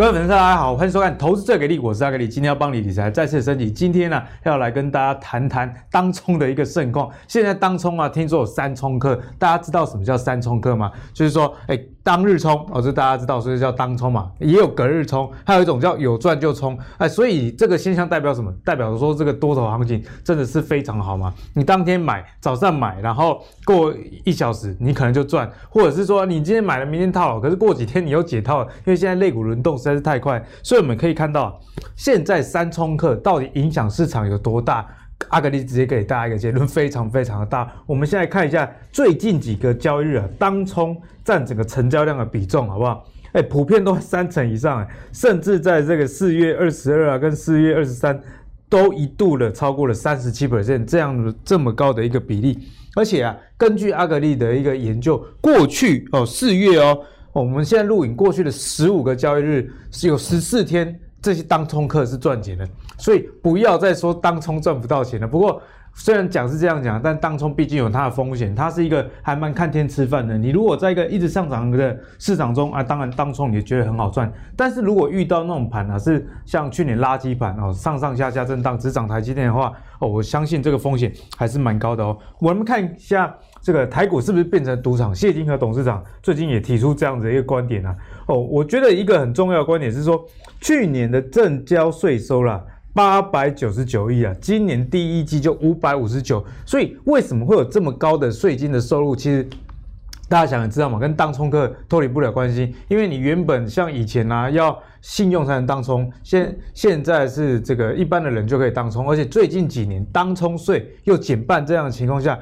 各位粉丝大家好，欢迎收看《投资最给力》，我是阿给力，今天要帮你理财再次升级。今天呢，要来跟大家谈谈当冲的一个盛况。现在当冲啊，听说有三冲客，大家知道什么叫三冲客吗？就是说，哎，当日冲哦，这大家知道，所以叫当冲嘛。也有隔日冲，还有一种叫有赚就冲。哎，所以这个现象代表什么？代表说这个多头行情真的是非常好嘛。你当天买，早上买，然后过一小时你可能就赚，或者是说你今天买了，明天套了，可是过几天你又解套了，因为现在类股轮动实在是太快，所以我们可以看到，现在三冲客到底影响市场有多大？阿格力直接给大家一个结论，非常非常的大。我们现在看一下最近几个交易日啊，当冲占整个成交量的比重，好不好？哎，普遍都三成以上，甚至在这个四月二十二啊，跟四月二十三都一度的超过了三十七 percent 这样这么高的一个比例。而且啊，根据阿格力的一个研究，过去哦四月哦。我们现在录影过去的十五个交易日是有十四天，这些当冲客是赚钱的，所以不要再说当冲赚不到钱了。不过虽然讲是这样讲，但当冲毕竟有它的风险，它是一个还蛮看天吃饭的。你如果在一个一直上涨的市场中啊，当然当冲你也觉得很好赚。但是如果遇到那种盘啊，是像去年垃圾盘哦，上上下下震荡只涨台积电的话哦，我相信这个风险还是蛮高的哦。我们看一下。这个台股是不是变成赌场？谢金河董事长最近也提出这样子一个观点啊。哦，我觉得一个很重要的观点是说，去年的证交税收啦，八百九十九亿啊，今年第一季就五百五十九，所以为什么会有这么高的税金的收入？其实大家想也知道吗，跟当冲客脱离不了关系，因为你原本像以前啊，要信用才能当冲，现现在是这个一般的人就可以当冲，而且最近几年当冲税又减半这样的情况下。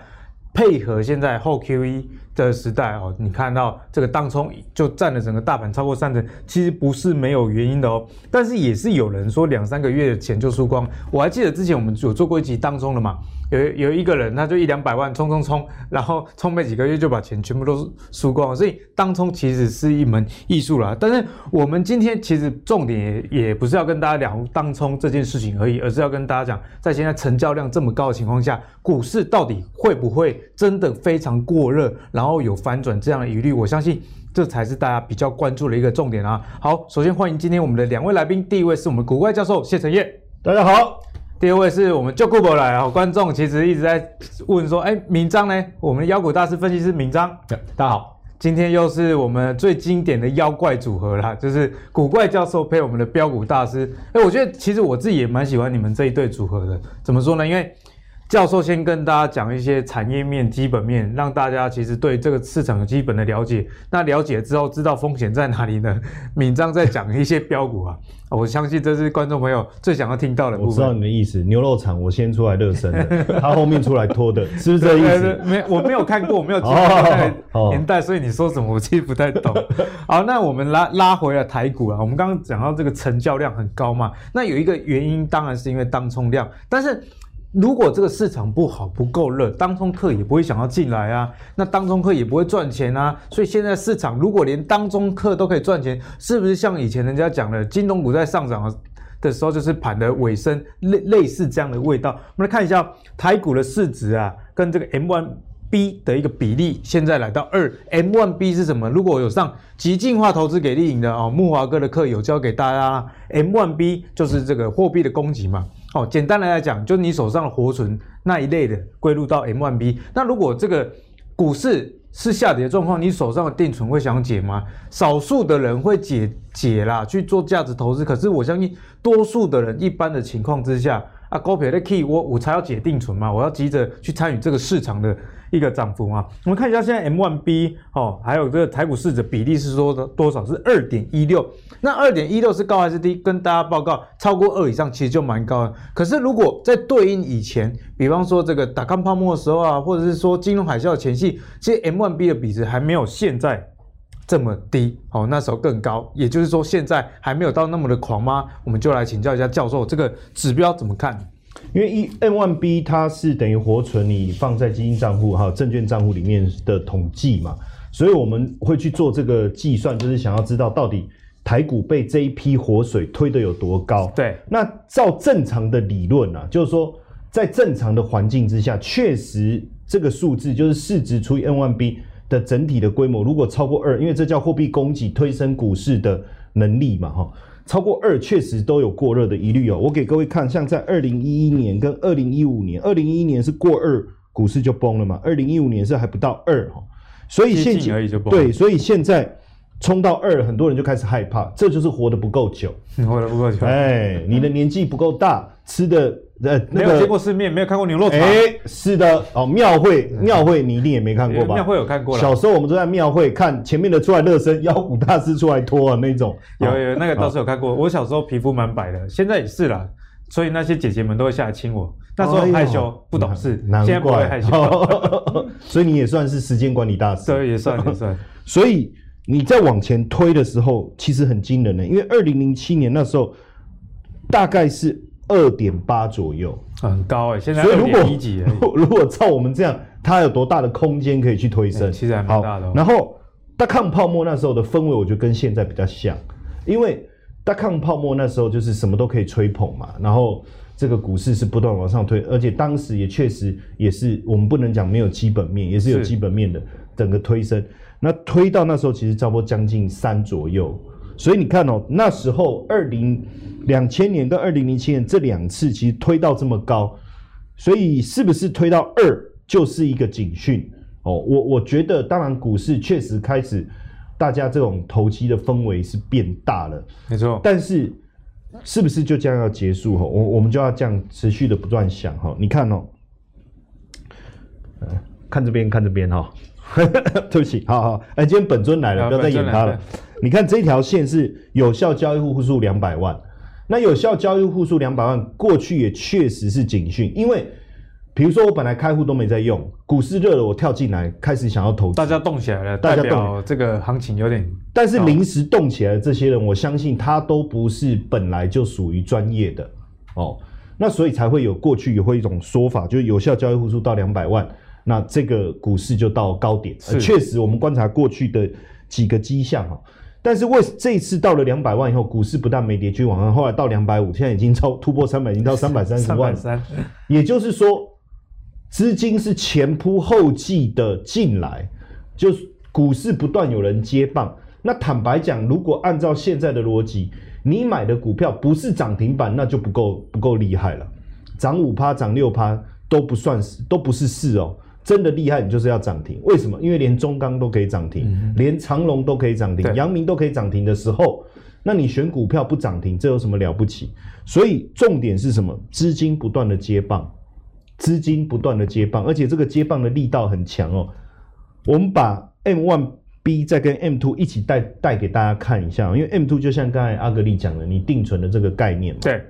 配合现在后 QE 的时代哦，你看到这个当冲就占了整个大盘超过三成，其实不是没有原因的哦。但是也是有人说两三个月的钱就输光。我还记得之前我们有做过一集当冲的嘛，有有一个人他就一两百万冲冲冲，然后冲没几个月就把钱全部都输光了。所以当冲其实是一门艺术啦。但是我们今天其实重点也不是要跟大家聊当冲这件事情而已，而是要跟大家讲，在现在成交量这么高的情况下，股市到底会不会？真的非常过热，然后有反转这样的疑虑，我相信这才是大家比较关注的一个重点啊。好，首先欢迎今天我们的两位来宾，第一位是我们股怪教授谢承彦，大家好；第二位是我们就顾不来啊，观众其实一直在问说，哎，明章呢？我们的妖股大师分析师明章，大家好。今天又是我们最经典的妖怪组合啦，就是古怪教授配我们的标股大师。哎，我觉得其实我自己也蛮喜欢你们这一对组合的，怎么说呢？因为教授先跟大家讲一些产业面、基本面，让大家其实对这个市场有基本的了解。那了解之后，知道风险在哪里呢？敏章在讲一些标股啊，我相信这是观众朋友最想要听到的部分。我知道你的意思，牛肉场我先出来热身的，他后面出来拖的，是不是这意思？没，我没有看过，我没有经历那个年代，所以你说什么我其实不太懂。好，那我们拉拉回了台股啊，我们刚刚讲到这个成交量很高嘛，那有一个原因当然是因为当冲量，但是。如果这个市场不好，不够热，当冲客也不会想要进来啊，那当冲客也不会赚钱啊。所以现在市场如果连当冲客都可以赚钱，是不是像以前人家讲的金融股在上涨的时候，就是盘的尾声，类类似这样的味道？我们来看一下台股的市值啊，跟这个 M1B 的一个比例，现在来到二。M1B 是什么？如果有上极进化投资给力营的哦，木华哥的课有教给大家，M1B 就是这个货币的供给嘛。哦，简单的来讲，就你手上的活存那一类的归入到 M1B。那如果这个股市是下跌的状况，你手上的定存会想解吗？少数的人会解解啦，去做价值投资。可是我相信多数的人，一般的情况之下，啊，高票的 key，我我才要解定存嘛，我要急着去参与这个市场的。一个涨幅啊，我们看一下现在 M1B 哦，还有这个台股市值比例是说的多少？是二点一六。那二点一六是高还是低？跟大家报告，超过二以上其实就蛮高的。可是如果在对应以前，比方说这个打康泡沫的时候啊，或者是说金融海啸的前夕，其实 M1B 的比值还没有现在这么低哦，那时候更高。也就是说，现在还没有到那么的狂吗？我们就来请教一下教授，这个指标怎么看？因为一 M1B 它是等于活存你放在基金账户还有证券账户里面的统计嘛，所以我们会去做这个计算，就是想要知道到底台股被这一批活水推得有多高。对，那照正常的理论啊，就是说在正常的环境之下，确实这个数字就是市值除以 M1B 的整体的规模，如果超过二，因为这叫货币供给推升股市的能力嘛，哈。超过二确实都有过热的疑虑哦。我给各位看，像在二零一一年跟二零一五年，二零一一年是过二，股市就崩了嘛。二零一五年是还不到二哈，所以现在对，所以现在冲到二，很多人就开始害怕，这就是活得不够久，活得不够久。哎，你的年纪不够大，吃的。呃，那个、没有见过世面，没有看过牛肉汤。哎，是的，哦，庙会，庙会你一定也没看过吧？庙会有看过。小时候我们都在庙会看前面的出来热身，妖股大师出来拖啊那种。有有，那个倒是有看过。我小时候皮肤蛮白的，现在也是啦。所以那些姐姐们都会下来亲我。那时候很害羞，哎、不懂事，现在不会害羞。所以你也算是时间管理大师。对，也算也算。所以你在往前推的时候，其实很惊人的，因为二零零七年那时候大概是。二点八左右，很高哎、欸！现在二点一几。如果照我们这样，它有多大的空间可以去推升？其实还蛮大的、哦。然后，大抗泡沫那时候的氛围，我觉得跟现在比较像，因为大抗泡沫那时候就是什么都可以吹捧嘛。然后这个股市是不断往上推，而且当时也确实也是我们不能讲没有基本面，也是有基本面的整个推升。那推到那时候其实差不多将近三左右。所以你看哦，那时候二零两千年跟二零零七年这两次其实推到这么高，所以是不是推到二就是一个警讯哦？我我觉得，当然股市确实开始大家这种投机的氛围是变大了，没错。但是是不是就这样要结束哈？我我们就要这样持续的不断想哈。你看哦，看这边看这边哈，对不起，好好，哎，今天本尊来了，不要再演他了。你看这条线是有效交易户数两百万，那有效交易户数两百万，过去也确实是警讯，因为比如说我本来开户都没在用，股市热了我跳进来开始想要投资，大家动起来了，大家动，这个行情有点，但是临时动起来的这些人，我相信他都不是本来就属于专业的哦，那所以才会有过去也会一种说法，就是有效交易户数到两百万，那这个股市就到高点，确实我们观察过去的几个迹象哈。但是为这一次到了两百万以后，股市不但没跌，去往上，后来到两百五，现在已经超突破三百，已经到三百三十万。三，也就是说，资金是前仆后继的进来，就是股市不断有人接棒。那坦白讲，如果按照现在的逻辑，你买的股票不是涨停板，那就不够不够厉害了，涨五趴、涨六趴都不算是，都不是事哦。真的厉害，你就是要涨停。为什么？因为连中钢都可以涨停，嗯、连长隆都可以涨停，阳明都可以涨停的时候，那你选股票不涨停，这有什么了不起？所以重点是什么？资金不断的接棒，资金不断的接棒，而且这个接棒的力道很强哦。我们把 M1B 再跟 M two 一起带带给大家看一下，因为 M two 就像刚才阿格力讲的，你定存的这个概念嘛。对。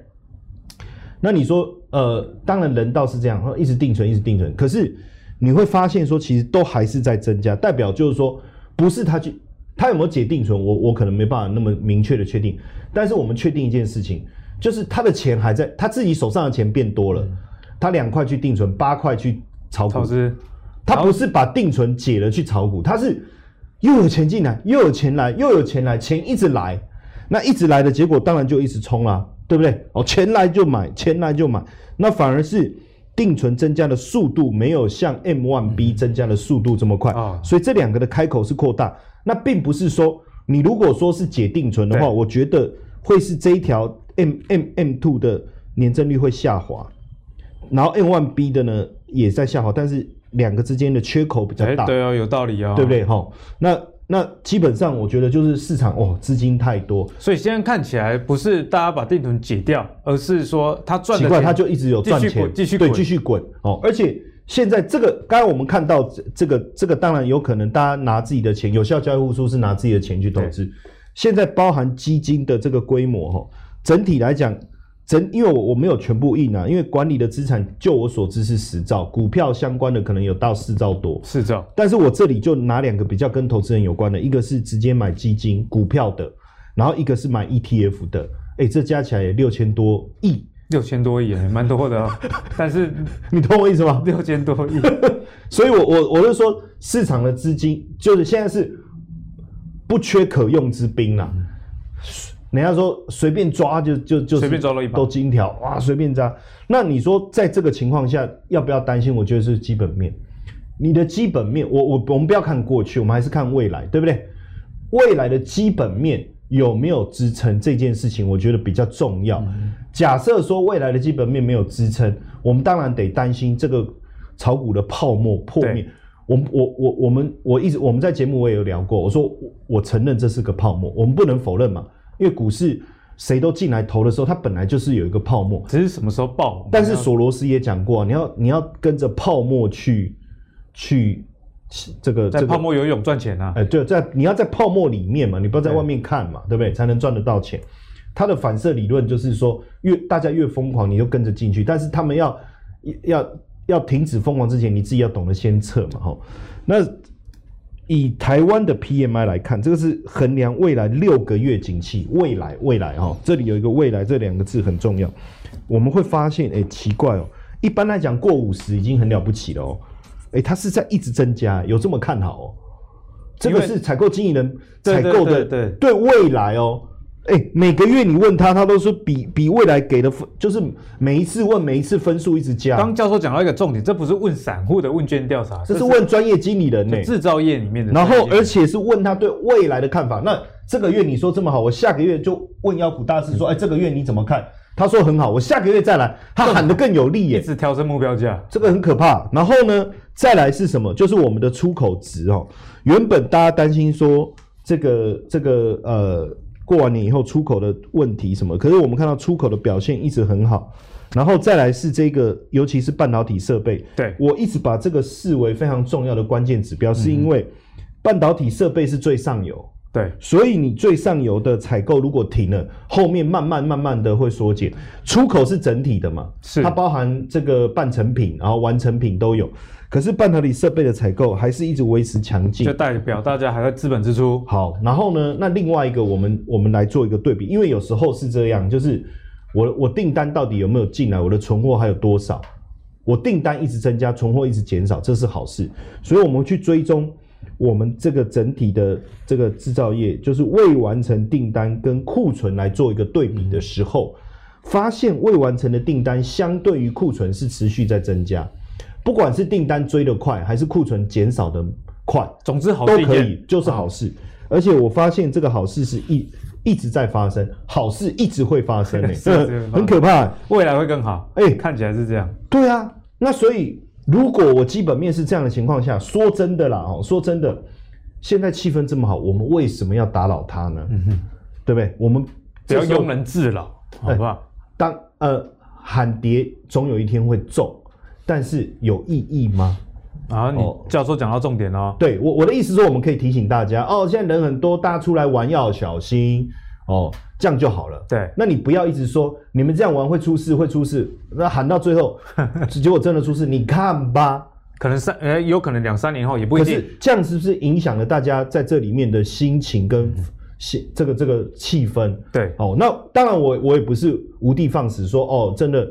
那你说，呃，当然人倒是这样，一直定存，一直定存，可是。你会发现说，其实都还是在增加，代表就是说，不是他去，他有没有解定存，我我可能没办法那么明确的确定。但是我们确定一件事情，就是他的钱还在，他自己手上的钱变多了，他两块去定存，八块去炒股，他不是把定存解了去炒股，他是又有钱进来，又有钱来，又有钱来，钱一直来，那一直来的结果当然就一直冲啦，对不对？哦，钱来就买，钱来就买，那反而是。定存增加的速度没有像 M1B 增加的速度这么快，啊、所以这两个的开口是扩大。那并不是说你如果说是解定存的话，我觉得会是这一条 M M M2 的年增率会下滑，然后 M1B 的呢也在下滑，但是两个之间的缺口比较大。欸、对啊，有道理啊、哦，对不对？哈，那。那基本上，我觉得就是市场哦，资金太多，所以现在看起来不是大家把定存解掉，而是说他赚的钱奇怪，他就一直有赚钱，继续滚，对，继续滚哦。而且现在这个，刚刚我们看到这个，这个当然有可能大家拿自己的钱，有效交易户数是拿自己的钱去投资。现在包含基金的这个规模哈，整体来讲。整，因为我我没有全部印啊，因为管理的资产，就我所知是十兆，股票相关的可能有到四兆多，四兆。但是我这里就拿两个比较跟投资人有关的，一个是直接买基金股票的，然后一个是买 ETF 的，哎、欸，这加起来也六千多亿，六千多亿还蛮多的哦。但是你懂我意思吗？六千多亿，所以我我我就说市场的资金就是现在是不缺可用之兵啦。嗯人家说随便抓就就就随便抓了一把都金条哇，随便抓。那你说在这个情况下要不要担心？我觉得是基本面。你的基本面，我我我们不要看过去，我们还是看未来，对不对？未来的基本面有没有支撑这件事情，我觉得比较重要。假设说未来的基本面没有支撑，我们当然得担心这个炒股的泡沫破灭。我我我我们我一直我们在节目我也有聊过，我说我承认这是个泡沫，我们不能否认嘛，因为股市谁都进来投的时候，它本来就是有一个泡沫，只是什么时候爆。但是索罗斯也讲过，你要你要跟着泡沫去去。这个在泡沫游泳赚钱啊！哎，对，在你要在泡沫里面嘛，你不要在外面看嘛，对，对不对？才能赚得到钱。它的反射理论就是说，越大家越疯狂，你就跟着进去。但是他们要要要停止疯狂之前，你自己要懂得先撤嘛，哈。那以台湾的 PMI 来看，这个是衡量未来六个月景气。未来未来哈，这里有一个“未来”这两个字很重要。我们会发现，哎，奇怪哦，一般来讲过五十已经很了不起了哦。哎，它是在一直增加，有这么看好哦？这个是采购经理人采购的，对对未来哦。哎，每个月你问他，他都说比比未来给的分，就是每一次问，每一次分数一直加。刚教授讲到一个重点，这不是问散户的问卷调查，这是问专业经理人呢，制造业里面的。然后而且是问他对未来的看法。那这个月你说这么好，我下个月就问妖股大师说，哎，这个月你怎么看？他说很好，我下个月再来。他喊得更有力耶，一直调升目标价，这个很可怕。然后呢，再来是什么？就是我们的出口值哦。原本大家担心说这个这个呃过完年以后出口的问题什么，可是我们看到出口的表现一直很好。然后再来是这个，尤其是半导体设备。对，我一直把这个视为非常重要的关键指标，是因为半导体设备是最上游。对，所以你最上游的采购如果停了，后面慢慢慢慢的会缩减。出口是整体的嘛，是它包含这个半成品，然后完成品都有。可是半导体设备的采购还是一直维持强劲，就代表大家还在资本支出。好，然后呢，那另外一个我们我们来做一个对比，因为有时候是这样，就是我我订单到底有没有进来，我的存货还有多少？我订单一直增加，存货一直减少，这是好事。所以我们去追踪。我们这个整体的这个制造业，就是未完成订单跟库存来做一个对比的时候，发现未完成的订单相对于库存是持续在增加，不管是订单追得快，还是库存减少的快，总之好都可以，就是好事。而且我发现这个好事是一一直在发生，好事一直会发生，很可怕，未来会更好。哎，看起来是这样。对啊，那所以。如果我基本面是这样的情况下，说真的啦，哦，说真的，现在气氛这么好，我们为什么要打扰他呢？嗯哼，对不对？我们不要庸人自扰，好不好？当呃喊跌，总有一天会中，但是有意义吗？啊，你教授讲到重点哦。对我我的意思说，我们可以提醒大家哦，现在人很多，大家出来玩要小心哦。这样就好了。对，那你不要一直说你们这样玩会出事，会出事。那喊到最后，结果真的出事，你看吧。可能三，呃，有可能两三年后也不一定。可是这样是不是影响了大家在这里面的心情跟心这个这个气氛？对，哦，那当然我我也不是无的放矢说哦，真的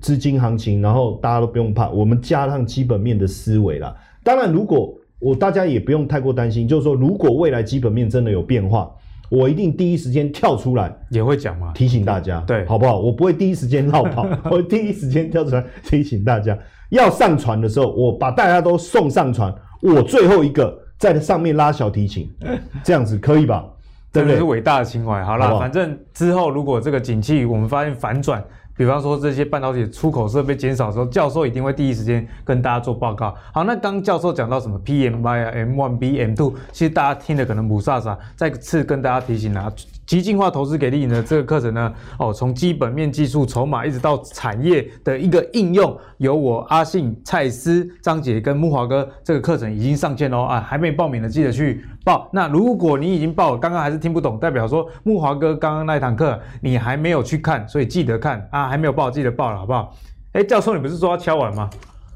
资金行情，然后大家都不用怕，我们加上基本面的思维啦。当然，如果我大家也不用太过担心，就是说如果未来基本面真的有变化。我一定第一时间跳出来，也会讲嘛，提醒大家，对，好不好？我不会第一时间落跑，我会第一时间跳出来提醒大家，要上船的时候，我把大家都送上船，我最后一个在上面拉小提琴，这样子可以吧？对不对？是伟大的情怀。好啦，反正之后如果这个景气我们发现反转。比方说这些半导体出口设备减少的时候，教授一定会第一时间跟大家做报告。好，那刚教授讲到什么 PMI 啊，M one B M two，其实大家听的可能雾煞煞。再次跟大家提醒啊，极进化投资给力呢这个课程呢，哦，从基本面、技术、筹码一直到产业的一个应用，由我阿信、蔡司、张姐跟木华哥这个课程已经上线喽啊，还没报名的记得去报。那如果你已经报了，刚刚还是听不懂，代表说木华哥刚刚那一堂课你还没有去看，所以记得看啊。还没有报，记得报了，好不好？哎，教授，你不是说要敲碗吗？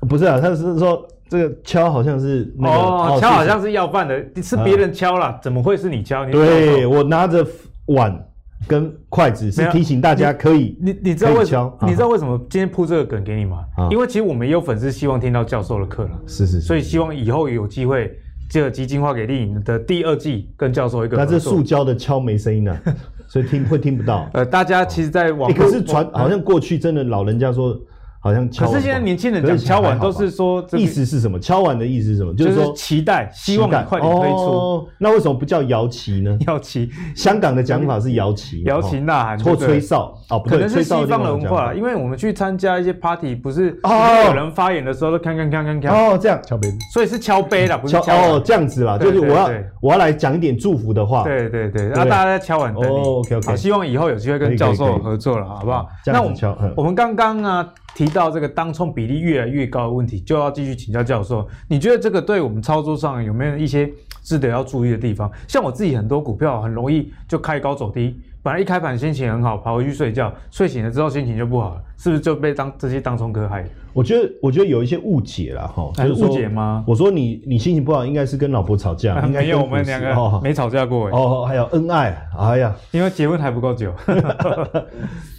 不是啊，他是说这个敲好像是那个哦，敲好像是要饭的，是别人敲了，怎么会是你敲？对，我拿着碗跟筷子是提醒大家可以。你你知道为什么？你知道为什么今天铺这个梗给你吗？因为其实我们也有粉丝希望听到教授的课了，是是，所以希望以后有机会，这个极净化给力的第二季跟教授一个。那这塑胶的敲没声音呢？所以听会听不到。呃，大家其实，在网、欸、可是传好像过去真的老人家说，好像敲。可是现在年轻人讲敲碗都是说，意思是什么？敲碗的意思是什么？就是说期待，希望你快点推出。哦，那为什么不叫摇旗呢？摇旗，香港的讲法是摇旗，摇旗呐喊或吹哨。哦，可能是西方的文化，因为我们去参加一些 party，不是有人发言的时候都看看看看看哦，这样。敲杯，所以是敲杯啦，不是敲哦，这样子啦，就是我要我要来讲一点祝福的话，对对对，然后大家在敲碗等你。OK OK，希望以后有机会跟教授合作了，好不好？那我们我们刚刚啊。提到这个当冲比例越来越高的问题，就要继续请教教授。你觉得这个对我们操作上有没有一些值得要注意的地方？像我自己很多股票很容易就开高走低，本来一开盘心情很好，跑回去睡觉，睡醒了之后心情就不好了，是不是就被当这些当冲客害？我觉得我觉得有一些误解了哈，就是误解吗？我说你你心情不好，应该是跟老婆吵架，应该没有我们两个 没吵架过哦，还有恩爱，哎呀，因为结婚还不够久。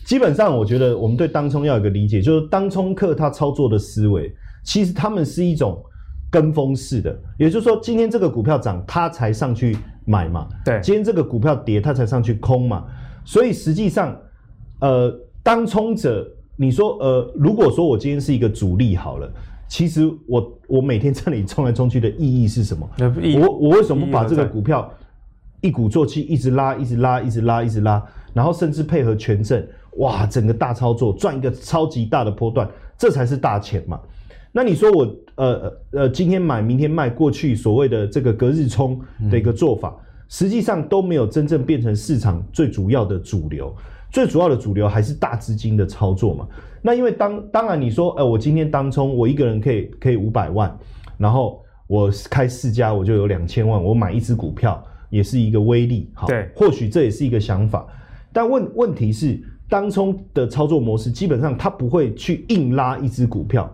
基本上，我觉得我们对当冲要有一个理解，就是当冲客他操作的思维，其实他们是一种跟风式的，也就是说，今天这个股票涨，他才上去买嘛。对，今天这个股票跌，他才上去空嘛。所以实际上，呃，当冲者，你说，呃，如果说我今天是一个主力好了，其实我我每天在那里冲来冲去的意义是什么？我我为什么不把这个股票一鼓作气，一直拉，一直拉，一直拉，一直拉，然后甚至配合权证？哇，整个大操作赚一个超级大的波段，这才是大钱嘛。那你说我呃呃今天买明天卖，过去所谓的这个隔日冲的一个做法，嗯、实际上都没有真正变成市场最主要的主流。最主要的主流还是大资金的操作嘛。那因为当当然你说，呃，我今天当冲，我一个人可以可以五百万，然后我开四家，我就有两千万，我买一只股票也是一个威力。好，对，或许这也是一个想法，但问问题是。当冲的操作模式，基本上它不会去硬拉一只股票，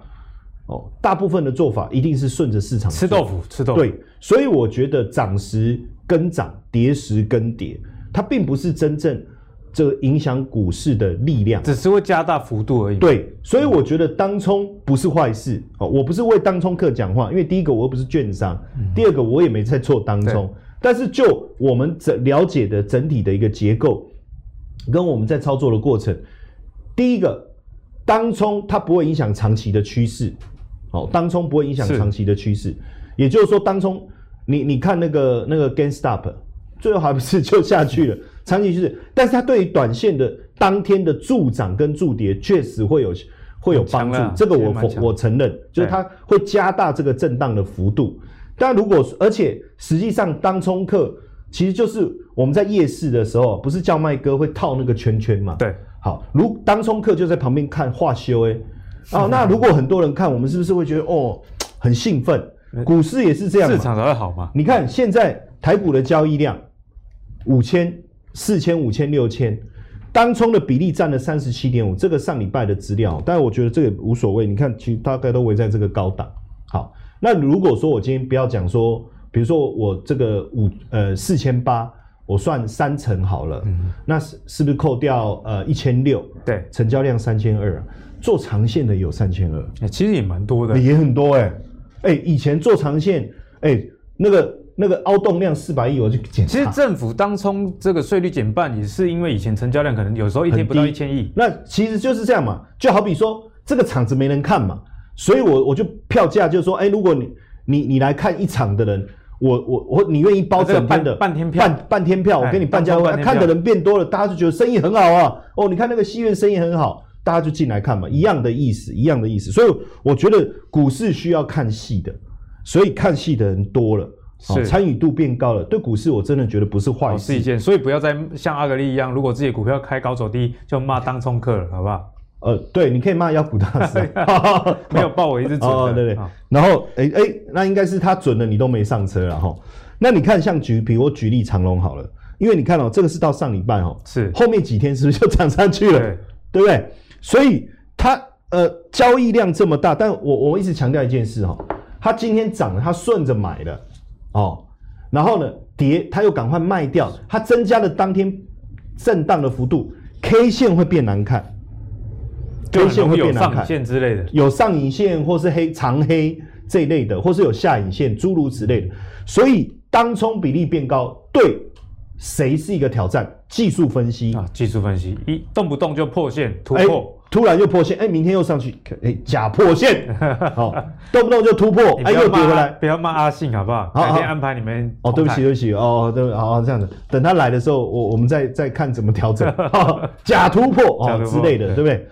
哦，大部分的做法一定是顺着市场吃豆腐，吃豆腐。对，所以我觉得涨时跟涨，跌时跟跌，它并不是真正这个影响股市的力量，只是会加大幅度而已。对，所以我觉得当冲不是坏事哦。我不是为当冲客讲话，因为第一个我又不是券商，嗯、第二个我也没在做当冲，但是就我们整了解的整体的一个结构。跟我们在操作的过程，第一个，当冲它不会影响长期的趋势，哦，当冲不会影响长期的趋势，也就是说，当冲你你看那个那个 gain stop，最后还不是就下去了，长期趋势，但是它对于短线的当天的助涨跟助跌确实会有会有帮助，这个我我我承认，就是它会加大这个震荡的幅度，但如果而且实际上当冲客。其实就是我们在夜市的时候，不是叫卖哥会套那个圈圈嘛？对，好，如当冲客就在旁边看画修哎，哦，那如果很多人看，我们是不是会觉得哦很兴奋？股市也是这样，市场才会好嘛。你看现在台股的交易量五千、四千、五千、六千，当冲的比例占了三十七点五，这个上礼拜的资料，但是我觉得这个无所谓。你看，其实大概都围在这个高档。好，那如果说我今天不要讲说。比如说我这个五呃四千八，我算三成好了，嗯、那是是不是扣掉呃一千六？对，成交量三千二，做长线的有三千二，其实也蛮多的，也很多哎、欸，哎、欸、以前做长线，哎、欸、那个那个凹洞量四百亿我就减。其实政府当冲这个税率减半也是因为以前成交量可能有时候一天不到一千亿，那其实就是这样嘛，就好比说这个场子没人看嘛，所以我我就票价就是说，哎、欸、如果你你你来看一场的人。我我我，你愿意包整天的半天票，半半天票，我给你半价位，看的人变多了，大家就觉得生意很好啊。哦，你看那个戏院生意很好，大家就进来看嘛，一样的意思，一样的意思。所以我觉得股市需要看戏的，所以看戏的人多了，是参与度变高了，对股市我真的觉得不是坏事，是一件。所以不要再像阿格力一样，如果自己股票开高走低，就骂当冲客了，好不好？呃，对，你可以骂妖股大师，没有报我一直准哦，对对。然后，哎哎，那应该是他准了，你都没上车了哈。那你看，像举，比如我举例长隆好了，因为你看哦，这个是到上礼拜哦，是后面几天是不是就 涨上去了？对，对不对？所以它呃交易量这么大，但我我一直强调一件事哈，它今天涨了，它顺着买了哦，然后呢跌，它又赶快卖掉，它增加了当天震荡的幅度，K 线会变难看。K 线会变难看，线之类的，有上影线或是黑长黑这一类的，或是有下影线，诸如此类的。所以当冲比例变高，对谁是一个挑战？技术分析啊，技术分析一动不动就破线突破，突然又破线，哎，明天又上去，哎，假破线，好，动不动就突破，哎，又跌回来，不要骂阿信好不好？好改天安排你们。哦，对不起，对不起，哦，对，好，这样子，等他来的时候，我我们再再看怎么调整。假突破哦之类的，对不对？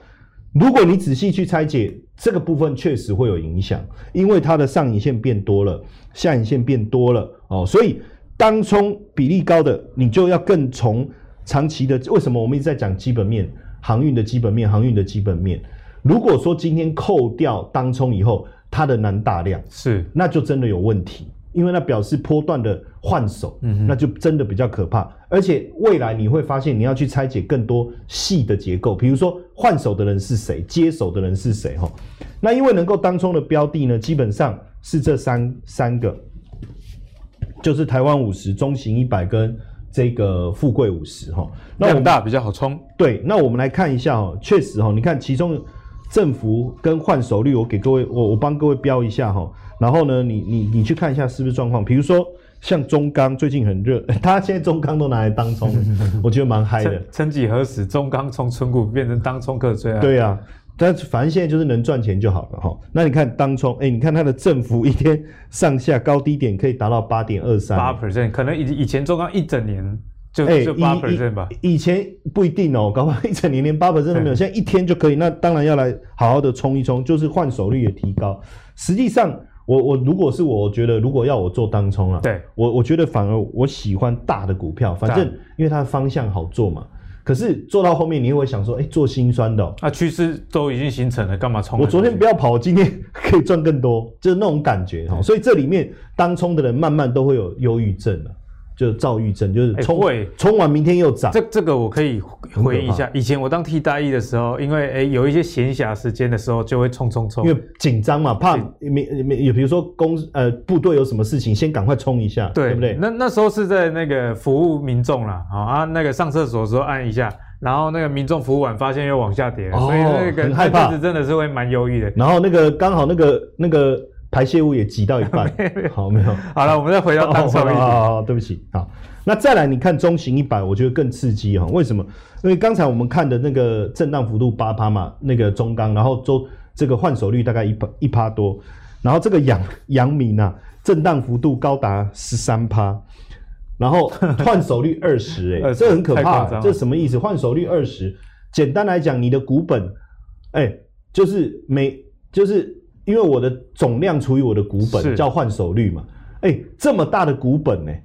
如果你仔细去拆解这个部分，确实会有影响，因为它的上影线变多了，下影线变多了，哦，所以当冲比例高的，你就要更从长期的。为什么我们一直在讲基本面？航运的基本面，航运的基本面。如果说今天扣掉当冲以后，它的南大量是，那就真的有问题，因为那表示波段的换手，嗯，那就真的比较可怕。而且未来你会发现，你要去拆解更多细的结构，比如说换手的人是谁，接手的人是谁，哈。那因为能够当冲的标的呢，基本上是这三三个，就是台湾五十、中型一百跟。这个富贵五十哈，量大比较好冲。对，那我们来看一下哦，确实哈，你看其中振幅跟换手率，我给各位，我我帮各位标一下哈。然后呢，你你你去看一下是不是状况？比如说像中钢最近很热，他现在中钢都拿来当冲，我觉得蛮嗨的。曾几何时，中钢从存股变成当冲客最爱。对呀、啊。但反正现在就是能赚钱就好了哈。那你看当冲，哎、欸，你看它的振幅一天上下高低点可以达到八点二三，八 percent，可能以以前中钢一整年就就八 percent 吧。以前不一定哦、喔，搞不好一整年连八 percent 都没有。现在一天就可以，那当然要来好好的冲一冲，就是换手率也提高。实际上，我我如果是我，我觉得如果要我做当冲啊，对我我觉得反而我喜欢大的股票，反正因为它的方向好做嘛。可是做到后面，你会想说，哎、欸，做心酸的、喔，啊，趋势都已经形成了，干嘛冲？我昨天不要跑，我今天 可以赚更多，就是那种感觉哈。所以这里面当冲的人慢慢都会有忧郁症了。就躁郁症，就是冲冲、欸、完明天又涨。这这个我可以回忆一下。以前我当替代役的时候，因为诶、欸、有一些闲暇时间的时候，就会冲冲冲，因为紧张嘛，怕没没有，比如说公呃部队有什么事情，先赶快冲一下，对，对不对？那那时候是在那个服务民众啦，啊，那个上厕所的时候按一下，然后那个民众服务完发现又往下跌了，哦、所以那个很害怕，真的是会蛮忧郁的。然后那个刚好那个那个。排泄物也挤到一半，好没有？好了，我们再回到当冲。好，对不起。好，那再来，你看中型一百，我觉得更刺激哈。为什么？因为刚才我们看的那个震荡幅度八趴嘛，那个中钢，然后周这个换手率大概一趴一趴多，然后这个阳 阳明啊，震荡幅度高达十三趴，然后换手率二十，哎，这很可怕。这什么意思？换手率二十，简单来讲，你的股本，哎、欸，就是每就是。因为我的总量除以我的股本叫换手率嘛，哎、欸，这么大的股本呢、欸，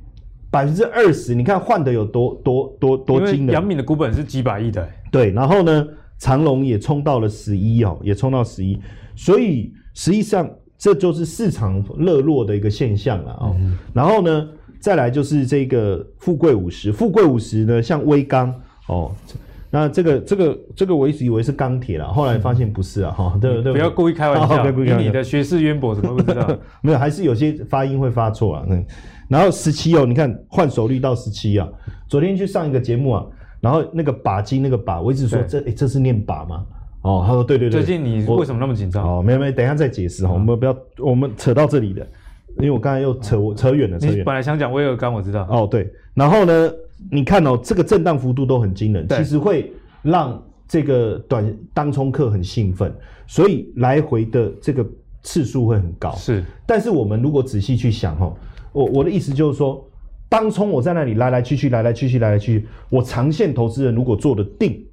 百分之二十，你看换的有多多多多惊人。杨敏的股本是几百亿的、欸，对，然后呢，长隆也冲到了十一哦，也冲到十一，所以实际上这就是市场热络的一个现象了哦。嗯、然后呢，再来就是这个富贵五十，富贵五十呢，像威刚哦。那这个这个这个我一直以为是钢铁了，后来发现不是啊，哈，对对，不要故意开玩笑，因为你的学识渊博，怎么不知道？没有，还是有些发音会发错啊。嗯，然后十七哦，你看换手率到十七啊。昨天去上一个节目啊，然后那个把金那个把，我一直说这诶这是念把吗？哦，他说对对对。最近你为什么那么紧张？哦，没有没有，等一下再解释哈，我们不要我们扯到这里的，因为我刚才又扯我扯远了，扯远。你本来想讲威尔刚，我知道。哦对，然后呢？你看哦，这个震荡幅度都很惊人，其实会让这个短当冲客很兴奋，所以来回的这个次数会很高。是，但是我们如果仔细去想哦，我我的意思就是说，当冲我在那里来来去去，来来去去，来来去去，我长线投资人如果做得定，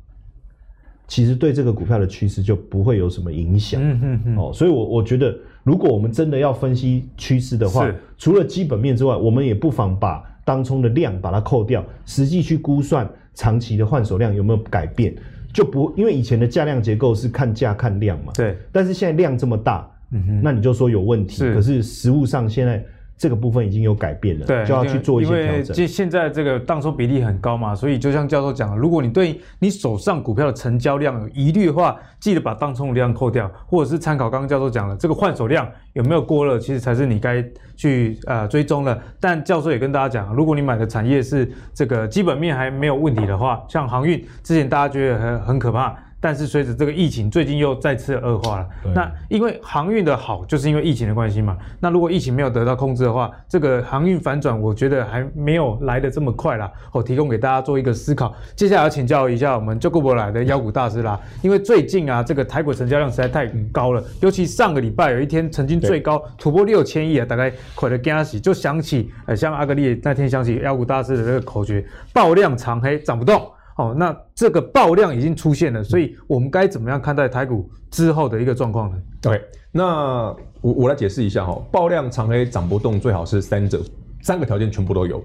其实对这个股票的趋势就不会有什么影响。嗯嗯嗯。哦，所以我我觉得，如果我们真的要分析趋势的话，除了基本面之外，我们也不妨把。当冲的量把它扣掉，实际去估算长期的换手量有没有改变，就不因为以前的价量结构是看价看量嘛，对，但是现在量这么大，嗯哼，那你就说有问题，是，可是实物上现在。这个部分已经有改变了，对，就要去做一些调整。因为现现在这个当冲比例很高嘛，所以就像教授讲的，如果你对你手上股票的成交量有疑虑的话，记得把当冲量扣掉，或者是参考刚刚教授讲的这个换手量有没有过热，其实才是你该去呃追踪的。但教授也跟大家讲，如果你买的产业是这个基本面还没有问题的话，像航运之前大家觉得很很可怕。但是随着这个疫情最近又再次恶化了。那因为航运的好，就是因为疫情的关系嘛。那如果疫情没有得到控制的话，这个航运反转，我觉得还没有来得这么快啦。我提供给大家做一个思考。接下来要请教一下我们就顾不来的妖股大师啦，因为最近啊，这个台股成交量实在太高了，尤其上个礼拜有一天曾经最高突破六千亿啊，大概快的惊喜，就想起呃，像阿格力那天想起妖股大师的这个口诀：爆量长黑涨不动。哦，那这个爆量已经出现了，所以我们该怎么样看待台股之后的一个状况呢？OK，那我我来解释一下哈，爆量长黑涨不动，最好是三者三个条件全部都有，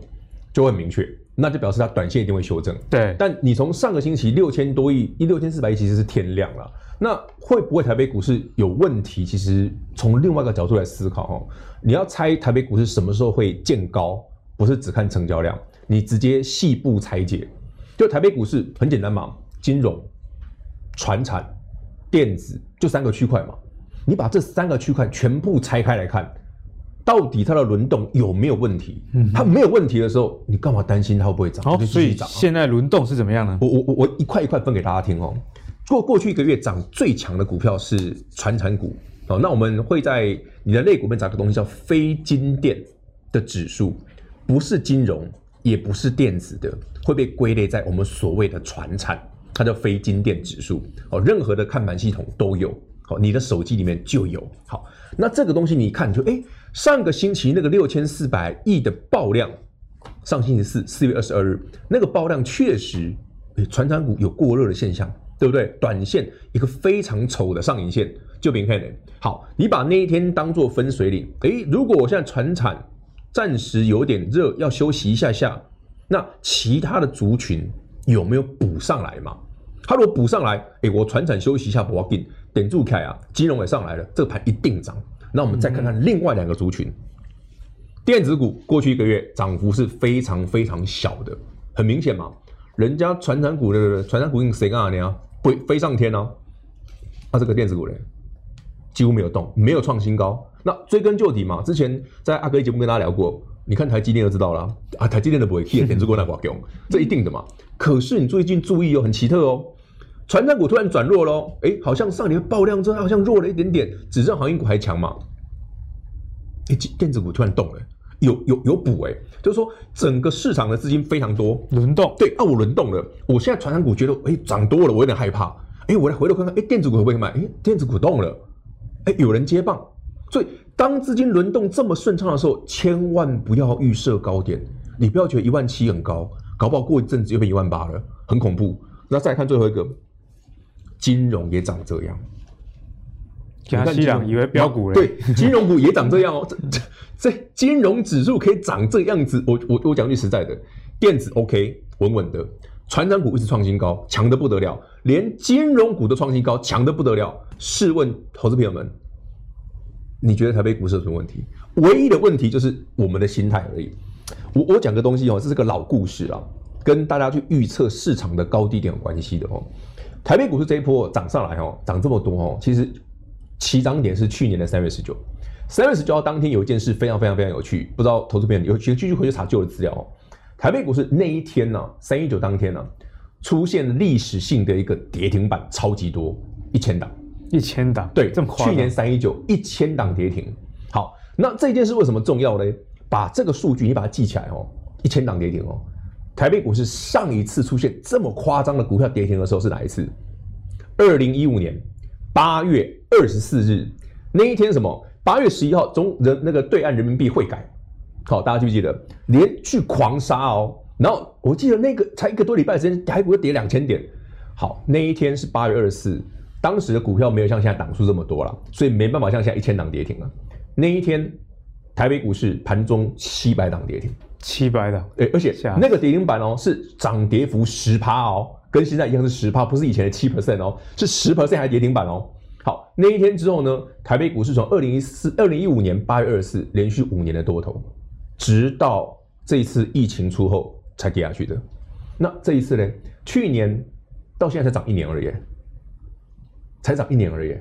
就会很明确，那就表示它短线一定会修正。对，但你从上个星期六千多亿，一六千四百亿其实是天量了，那会不会台北股市有问题？其实从另外一个角度来思考哈，你要猜台北股市什么时候会见高，不是只看成交量，你直接细部拆解。就台北股市很简单嘛，金融、传产、电子，就三个区块嘛。你把这三个区块全部拆开来看，到底它的轮动有没有问题？嗯，它没有问题的时候，你干嘛担心它会不会涨？好，所以现在轮动是怎么样呢？我我我我一块一块分给大家听哦。过过去一个月涨最强的股票是传产股哦。那我们会在你的类股里面找个东西叫非金电的指数，不是金融。也不是电子的，会被归类在我们所谓的传产，它叫非金电指数哦。任何的看盘系统都有，好，你的手机里面就有。好，那这个东西你看就，哎，上个星期那个六千四百亿的爆量，上星期四四月二十二日那个爆量确实，传产股有过热的现象，对不对？短线一个非常丑的上影线就明显了。好，你把那一天当做分水岭，哎，如果我现在传产。暂时有点热，要休息一下下。那其他的族群有没有补上来嘛？他如果补上来，哎，我船产休息一下，不要紧，点住开啊，金融也上来了，这个盘一定涨。那我们再看看另外两个族群，电子股过去一个月涨幅是非常非常小的，很明显嘛，人家船产股的船产股用谁干啊？飞飞上天呢？那这个电子股呢，几乎没有动，没有创新高。那追根究底嘛，之前在阿哥节目跟大家聊过，你看台积电就知道了啊，台积电的不会跌，点子过那挂用，这一定的嘛。可是你最近注意哦，很奇特哦，传产股突然转弱喽，哎，好像上年爆量之后好像弱了一点点，只剩航运股还强嘛。哎，电子股突然动了，有有有补哎，就是说整个市场的资金非常多轮动，对啊，我轮动了，我现在传产股觉得哎涨多了，我有点害怕，哎，我来回头看看，哎，电子股会不会买？哎，电子股动了，哎，有人接棒。所以，当资金轮动这么顺畅的时候，千万不要预设高点。你不要觉得一万七很高，搞不好过一阵子又变一万八了，很恐怖。那再来看最后一个，金融也长这样。你看，金融以为标股了，对，金融股也长这样哦。这 这这金融指数可以长这样子，我我我讲句实在的，电子 OK 稳稳的，船长股一直创新高，强的不得了，连金融股都创新高，强的不得了。试问投资朋友们。你觉得台北股市有什么问题？唯一的问题就是我们的心态而已。我我讲个东西哦，这是个老故事啊，跟大家去预测市场的高低点有关系的哦。台北股市这一波涨上来哦，涨这么多哦，其实起涨点是去年的三月十九。三月十九号当天有一件事非常非常非常有趣，不知道投资朋友有继续回去查旧的资料哦。台北股市那一天呢，三一九当天呢，出现历史性的一个跌停板，超级多，一千档。一千档，对，这么夸张。去年三一九一千档跌停，好，那这件事为什么重要呢？把这个数据你把它记起来哦，一千档跌停哦。台北股市上一次出现这么夸张的股票跌停的时候是哪一次？二零一五年八月二十四日那一天，什么？八月十一号中人那个对岸人民币汇改，好，大家记不记得？连续狂杀哦，然后我记得那个才一个多礼拜时间，台股又跌两千点。好，那一天是八月二十四。当时的股票没有像现在档数这么多了，所以没办法像现在一千档跌停了。那一天，台北股市盘中七百档跌停，七百档，对，而且那个跌停板哦是涨跌幅十趴哦，跟现在一样是十趴，不是以前的七 percent 哦，是十 percent 还跌停板哦。好，那一天之后呢，台北股市从二零一四、二零一五年八月二十四连续五年的多头，直到这一次疫情出后才跌下去的。那这一次呢？去年到现在才涨一年而已。才涨一年而已，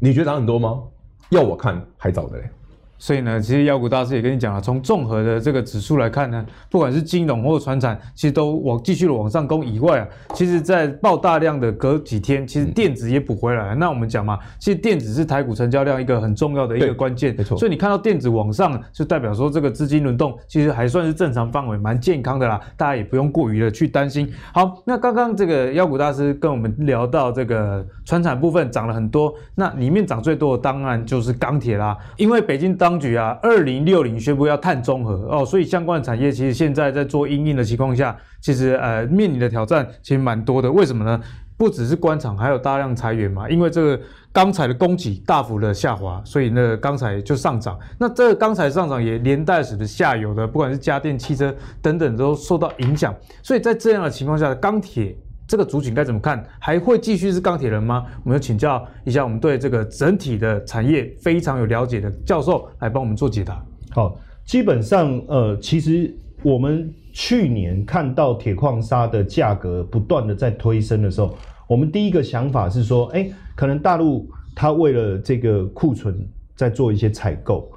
你觉得涨很多吗？要我看还早的嘞。所以呢，其实妖股大师也跟你讲了，从综合的这个指数来看呢，不管是金融或船产，其实都往继续的往上攻以外啊，其实在爆大量的隔几天，其实电子也补回来了。嗯、那我们讲嘛，其实电子是台股成交量一个很重要的一个关键，没错。所以你看到电子往上，就代表说这个资金轮动其实还算是正常范围，蛮健康的啦，大家也不用过于的去担心。好，那刚刚这个妖股大师跟我们聊到这个船产部分涨了很多，那里面涨最多的当然就是钢铁啦，因为北京当局啊，二零六零宣布要碳中和哦，所以相关的产业其实现在在做因应的情况下，其实呃面临的挑战其实蛮多的。为什么呢？不只是关厂，还有大量裁员嘛。因为这个钢材的供给大幅的下滑，所以呢钢材就上涨。那这个钢材上涨也连带使得下游的，不管是家电、汽车等等都受到影响。所以在这样的情况下，钢铁。这个族群该怎么看？还会继续是钢铁人吗？我们要请教一下我们对这个整体的产业非常有了解的教授来帮我们做解答。好，基本上呃，其实我们去年看到铁矿砂的价格不断的在推升的时候，我们第一个想法是说，哎，可能大陆它为了这个库存在做一些采购，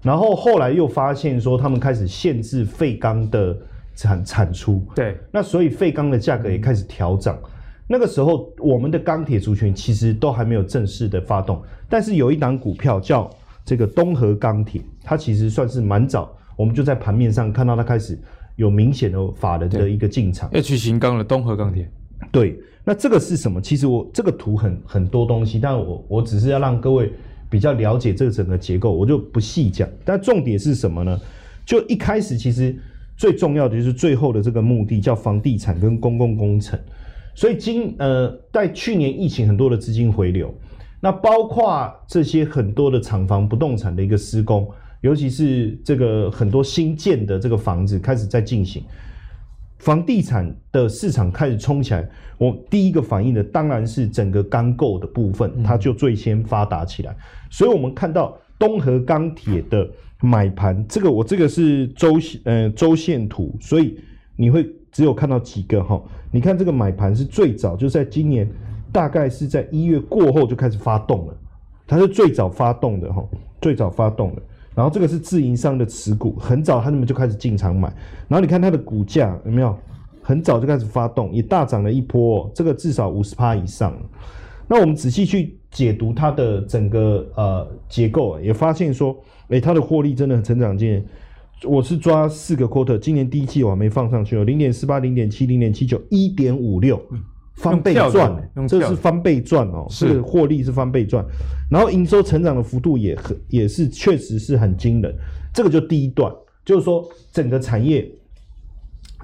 然后后来又发现说他们开始限制废钢的。产产出对，那所以废钢的价格也开始调涨。那个时候，我们的钢铁族群其实都还没有正式的发动，但是有一档股票叫这个东河钢铁，它其实算是蛮早，我们就在盘面上看到它开始有明显的法人的一个进场。H 型钢的东河钢铁，对，那这个是什么？其实我这个图很很多东西，但我我只是要让各位比较了解这个整个结构，我就不细讲。但重点是什么呢？就一开始其实。最重要的就是最后的这个目的叫房地产跟公共工程，所以今呃在去年疫情很多的资金回流，那包括这些很多的厂房不动产的一个施工，尤其是这个很多新建的这个房子开始在进行，房地产的市场开始冲起来，我第一个反应的当然是整个钢构的部分，它就最先发达起来，所以我们看到东和钢铁的。买盘这个我这个是周线呃周线图，所以你会只有看到几个哈。你看这个买盘是最早就在今年，大概是在一月过后就开始发动了，它是最早发动的哈，最早发动的。然后这个是自营商的持股，很早他们就开始进场买。然后你看它的股价有没有很早就开始发动，也大涨了一波，这个至少五十趴以上。那我们仔细去解读它的整个呃结构，也发现说。哎、欸，它的获利真的很成长性。我是抓四个 quarter，今年第一季我还没放上去哦，零点四八、零点七、零点七九、一点五六，翻倍赚，这是翻倍赚哦，是获利是翻倍赚，然后营收成长的幅度也很也是确实是很惊人。这个就第一段，就是说整个产业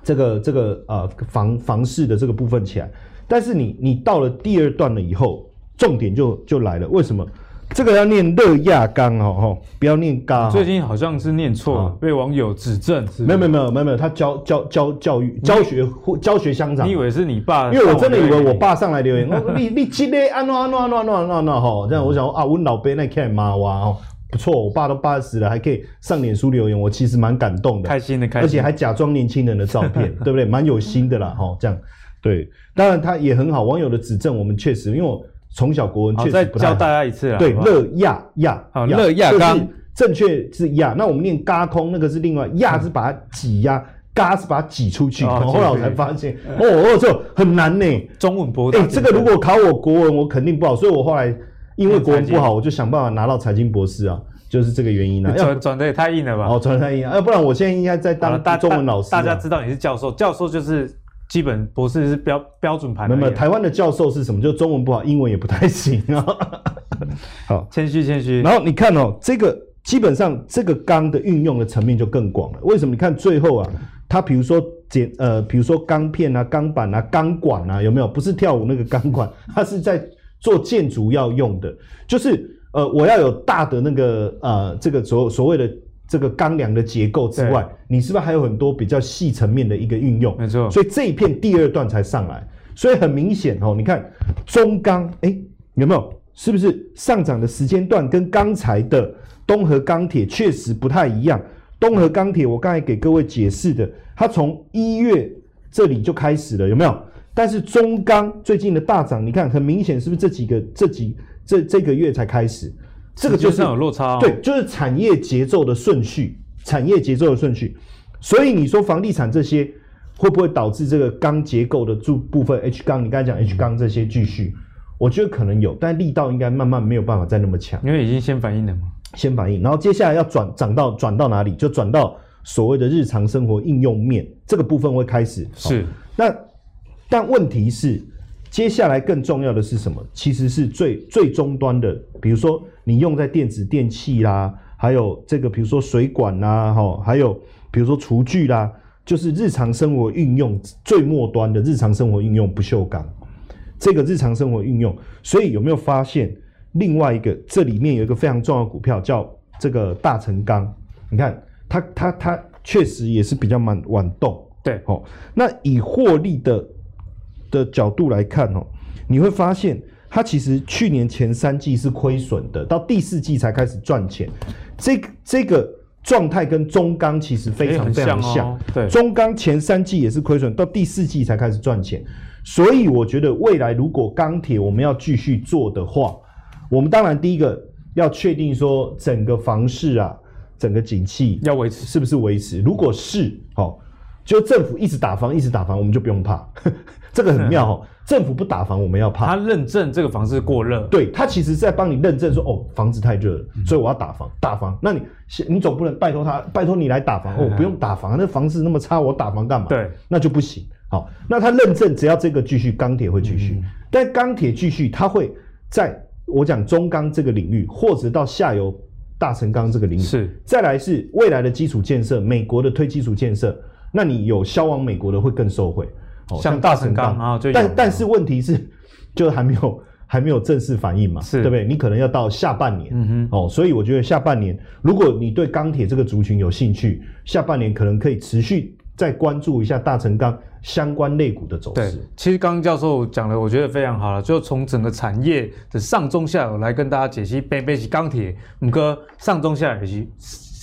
这个这个呃房房市的这个部分起来，但是你你到了第二段了以后，重点就就来了，为什么？这个要念乐亚钢哦，不要念钢。最近好像是念错，哦、被网友指正。没有没有没有没有没有，他教教教教育教学或教学乡长。你以为是你爸？因为我真的以为我爸上来留言，我你你记得安诺安诺安诺安诺安诺安诺哈，这样我想说啊，我老辈那看妈哇哦，不错，我爸都八十了，还可以上脸书留言，我其实蛮感动的，开心的开心，而且还假装年轻人的照片，对不对？蛮有心的啦哈，这样对，当然他也很好，网友的指正我们确实，因为我。从小国文确实不太好，再教大家一次啊。对，乐亚亚，好，乐亚钢，正确是亚。那我们念嘎空，那个是另外亚是把它挤压，嘎是把它挤出去。后来我才发现，哦哦，这很难呢。中文博，哎，这个如果考我国文，我肯定不好。所以我后来因为国文不好，我就想办法拿到财经博士啊，就是这个原因啊。转转的也太硬了吧？哦，转的太硬，要不然我现在应该在当中文老师。大家知道你是教授，教授就是。基本博士是标标准盘。那么，台湾的教授是什么？就中文不好，英文也不太行啊。好，谦虚谦虚。然后你看哦，这个基本上这个钢的运用的层面就更广了。为什么？你看最后啊，它比如说简呃，比如说钢片啊、钢板啊、钢管啊，有没有？不是跳舞那个钢管，它是在做建筑要用的。就是呃，我要有大的那个呃，这个所所谓的。这个钢梁的结构之外，你是不是还有很多比较细层面的一个运用？没错，所以这一片第二段才上来，所以很明显哦，你看中钢，哎，有没有？是不是上涨的时间段跟刚才的东河钢铁确实不太一样？东河钢铁我刚才给各位解释的，它从一月这里就开始了，有没有？但是中钢最近的大涨，你看很明显是不是这几个这几这这个月才开始？这个就是有落差、哦，对，就是产业节奏的顺序，产业节奏的顺序。所以你说房地产这些会不会导致这个钢结构的部部分 H 钢？你刚才讲 H 钢这些继续，我觉得可能有，但力道应该慢慢没有办法再那么强，因为已经先反应了嘛，先反应，然后接下来要转涨到转到哪里？就转到所谓的日常生活应用面这个部分会开始是。哦、那但问题是，接下来更重要的是什么？其实是最最终端的，比如说你用在电子电器啦，还有这个比如说水管啦，哈，还有。比如说厨具啦，就是日常生活运用最末端的日常生活运用不锈钢，这个日常生活运用，所以有没有发现另外一个这里面有一个非常重要的股票叫这个大成钢？你看它它它确实也是比较晚晚动，对哦。那以获利的的角度来看哦，你会发现它其实去年前三季是亏损的，到第四季才开始赚钱。这个这个。状态跟中钢其实非常非常像，像哦、对，中钢前三季也是亏损，到第四季才开始赚钱，所以我觉得未来如果钢铁我们要继续做的话，我们当然第一个要确定说整个房市啊，整个景气要维持是不是维持？如果是，好，就政府一直打房一直打房，我们就不用怕。这个很妙哦，政府不打房，我们要怕。他认证这个房子过热，对，他其实是在帮你认证说，哦，房子太热了，所以我要打房，打房。那你你总不能拜托他，拜托你来打房哦，不用打房，那房子那么差，我打房干嘛？对，那就不行。好，那他认证，只要这个继续，钢铁会继续。但钢铁继续，它会在我讲中钢这个领域，或者到下游大成钢这个领域。是，再来是未来的基础建设，美国的推基础建设，那你有销往美国的会更受惠。哦、像大成钢啊，但但是问题是，就还没有还没有正式反应嘛，是对不对？你可能要到下半年，嗯哼，哦，所以我觉得下半年，如果你对钢铁这个族群有兴趣，下半年可能可以持续再关注一下大成钢相关类股的走势。其实刚刚教授讲的，我觉得非常好了，就从整个产业的上中下游来跟大家解析，北北是钢铁，五哥上中下游是。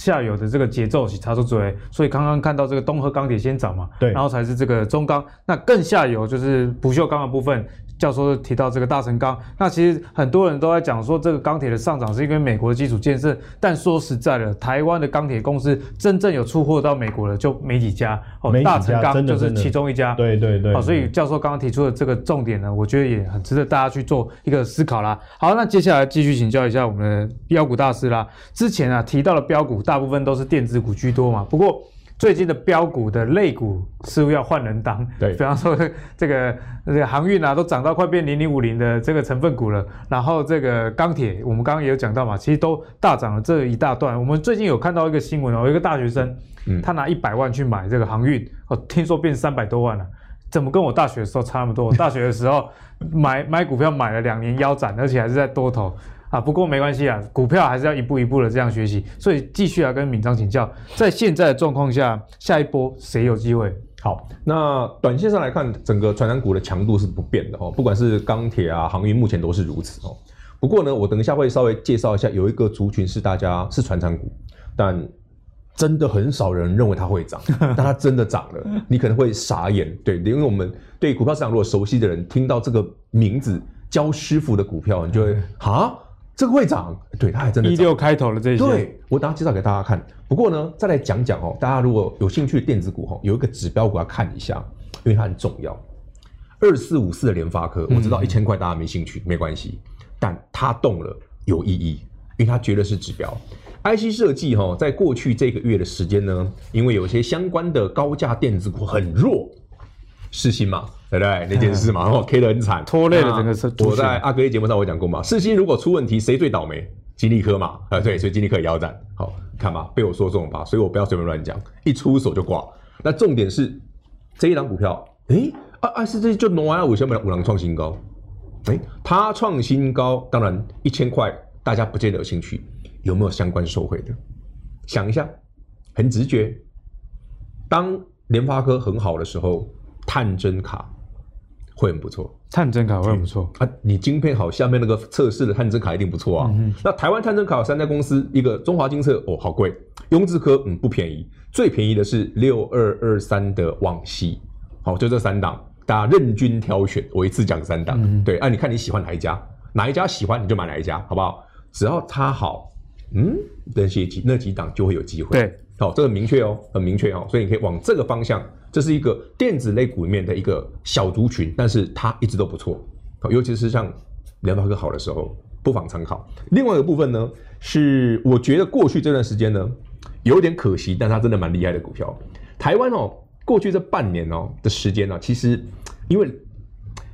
下游的这个节奏是差出嘴，所以刚刚看到这个东和钢铁先涨嘛，对，然后才是这个中钢，那更下游就是不锈钢的部分。教授提到这个大成钢，那其实很多人都在讲说这个钢铁的上涨是因为美国的基础建设，但说实在的，台湾的钢铁公司真正有出货到美国的就没几家，哦，大成钢就是其中一家，对对对，好，所以教授刚刚提出的这个重点呢，我觉得也很值得大家去做一个思考啦。好，那接下来继续请教一下我们的标股大师啦，之前啊提到的标股大部分都是电子股居多嘛，不过。最近的标股的类股似乎要换人当，对，比方说这个这个航运啊，都涨到快变零零五零的这个成分股了。然后这个钢铁，我们刚刚也有讲到嘛，其实都大涨了这一大段。我们最近有看到一个新闻哦，有一个大学生，他拿一百万去买这个航运，哦，听说变三百多万了，怎么跟我大学的时候差那么多？我大学的时候买买股票买了两年腰斩，而且还是在多头。啊，不过没关系啊，股票还是要一步一步的这样学习，所以继续要跟敏章请教，在现在的状况下，下一波谁有机会？好，那短线上来看，整个传产股的强度是不变的哦，不管是钢铁啊、航运，目前都是如此哦。不过呢，我等一下会稍微介绍一下，有一个族群是大家是传产股，但真的很少人认为它会涨，但它真的涨了，你可能会傻眼，对，因为我们对股票市场如果熟悉的人，听到这个名字焦师傅的股票，你就会哈。这个会涨，对，它还真的涨。一六开头的这些，对，我等下介绍给大家看。不过呢，再来讲讲哦，大家如果有兴趣的电子股哈，有一个指标股要看一下，因为它很重要。二四五四的联发科，我知道一千块大家没兴趣，嗯、没关系，但它动了有意义，因为它绝对是指标。IC 设计哈，在过去这个月的时间呢，因为有些相关的高价电子股很弱。世芯嘛，对不对？那件事嘛，然后 K 得很惨，拖累了整个是。我在阿哥节目上我讲过嘛，世芯如果出问题，谁最倒霉？金立科嘛，啊对，所以金立科也要斩。好，看吧，被我说中了吧？所以我不要随便乱讲，一出手就挂。那重点是这一档股票，诶啊啊是这就挪完了五千五郎创新高，诶它创新高，当然一千块大家不见得有兴趣，有没有相关受惠的？想一下，很直觉，当联发科很好的时候。探针卡会很不错，探针卡会很不错啊！你晶片好，下面那个测试的探针卡一定不错啊。嗯、那台湾探针卡有三家公司，一个中华晶测哦，好贵；雍智科嗯不便宜，最便宜的是六二二三的网矽。好，就这三档，大家任君挑选，我一次讲三档。嗯、对，啊，你看你喜欢哪一家，哪一家喜欢你就买哪一家，好不好？只要它好，嗯，那些几那几档就会有机会。对，好，这个明确哦，很明确哦，所以你可以往这个方向，这是一个电子类股里面的一个小族群，但是它一直都不错，尤其是像联发科好的时候，不妨参考。另外一个部分呢，是我觉得过去这段时间呢，有点可惜，但它真的蛮厉害的股票。台湾哦，过去这半年哦的时间呢、啊，其实因为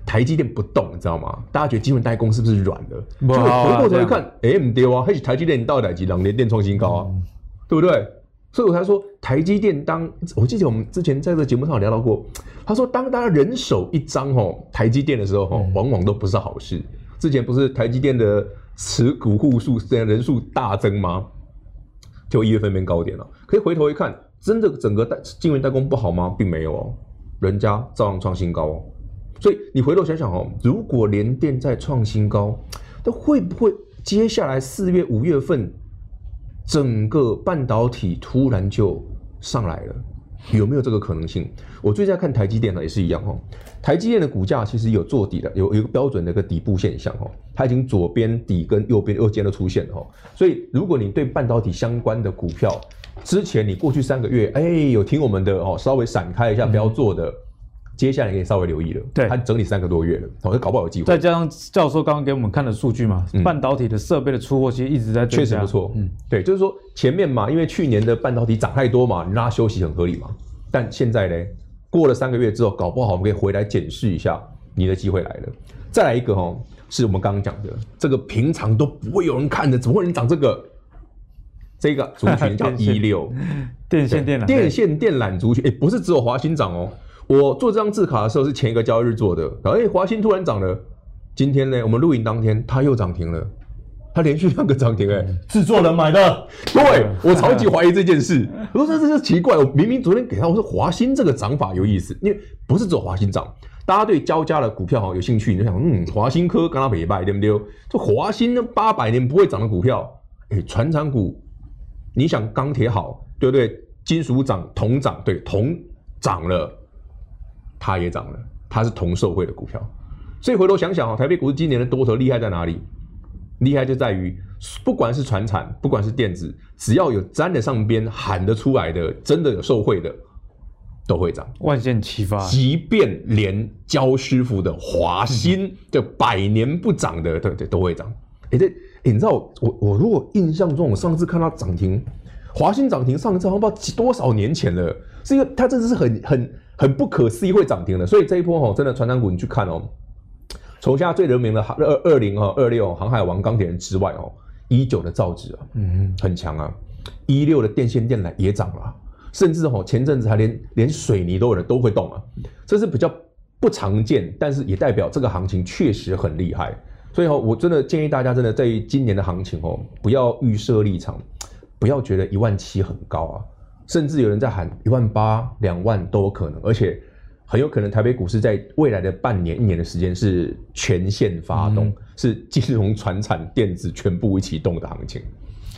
台积电不动，你知道吗？大家觉得晶圆代工是不是软的？就回过头一看，哎，不对啊，还是台积电到哪几档连电创新高啊，嗯、对不对？所以我才说台积电当，我记得我们之前在这个节目上聊到过，他说当大家人手一张哦台积电的时候哦，往往都不是好事。之前不是台积电的持股户数这样人数大增吗？就一月份变高点了。可以回头一看，真的整个代晶圆代工不好吗？并没有哦，人家照样创新高哦。所以你回头想想哦，如果联电在创新高，那会不会接下来四月、五月份整个半导体突然就上来了？有没有这个可能性？我最近在看台积电呢，也是一样哦。台积电的股价其实有做底的，有有一个标准的一个底部现象哦，它已经左边底跟右边右肩都出现了哦。所以如果你对半导体相关的股票，之前你过去三个月哎有听我们的哦，稍微闪开一下不要做的。嗯接下来可以稍微留意了，对，它整理三个多月了，我觉得搞不好有机会。再加上教授刚刚给我们看的数据嘛，嗯、半导体的设备的出货其实一直在确实不错。嗯，对，就是说前面嘛，因为去年的半导体涨太多嘛，你让它休息很合理嘛。但现在呢，过了三个月之后，搞不好我们可以回来检视一下，你的机会来了。再来一个哦，是我们刚刚讲的这个平常都不会有人看的，怎么会能涨这个？这个族群叫 一六电线电缆，电线电缆族群，哎，不是只有华新涨哦。我做这张字卡的时候是前一个交易日做的，然后哎，华新突然涨了，今天呢，我们录影当天它又涨停了，它连续两个涨停，哎，制作人买的，对，我超级怀疑这件事，我说这这是奇怪，我明明昨天给他我说华新这个涨法有意思，因为不是只有华新涨，大家对交加的股票哈有兴趣，你就想嗯，华新科刚刚没败对不对？就华新呢八百年不会涨的股票，哎，传产股，你想钢铁好对不对？金属涨，铜涨，对，铜涨了。它也涨了，它是同受惠的股票，所以回头想想哦，台北股市今年的多头厉害在哪里？厉害就在于，不管是传产，不管是电子，只要有沾得上边、喊得出来的，真的有受惠的，都会涨。万箭齐发，即便连焦师傅的华新，这百年不涨的，对对，都会涨。哎，这，你知道我我如果印象中，我上次看到涨停，华新涨停，上一次好像不知道几多少年前了，是因为它真的是很很。很不可思议会涨停的，所以这一波哦，真的传长股你去看哦，从现在最人名的二二零哦二六航海王钢铁人之外哦，一九的造纸啊，嗯，很强啊，一六的电线电缆也涨了，甚至哦前阵子还连连水泥都有人都会动啊，这是比较不常见，但是也代表这个行情确实很厉害，所以哦，我真的建议大家真的在今年的行情哦，不要预设立场，不要觉得一万七很高啊。甚至有人在喊一万八、两万都有可能，而且很有可能台北股市在未来的半年、一年的时间是全线发动，嗯、是金融、船产、电子全部一起动的行情。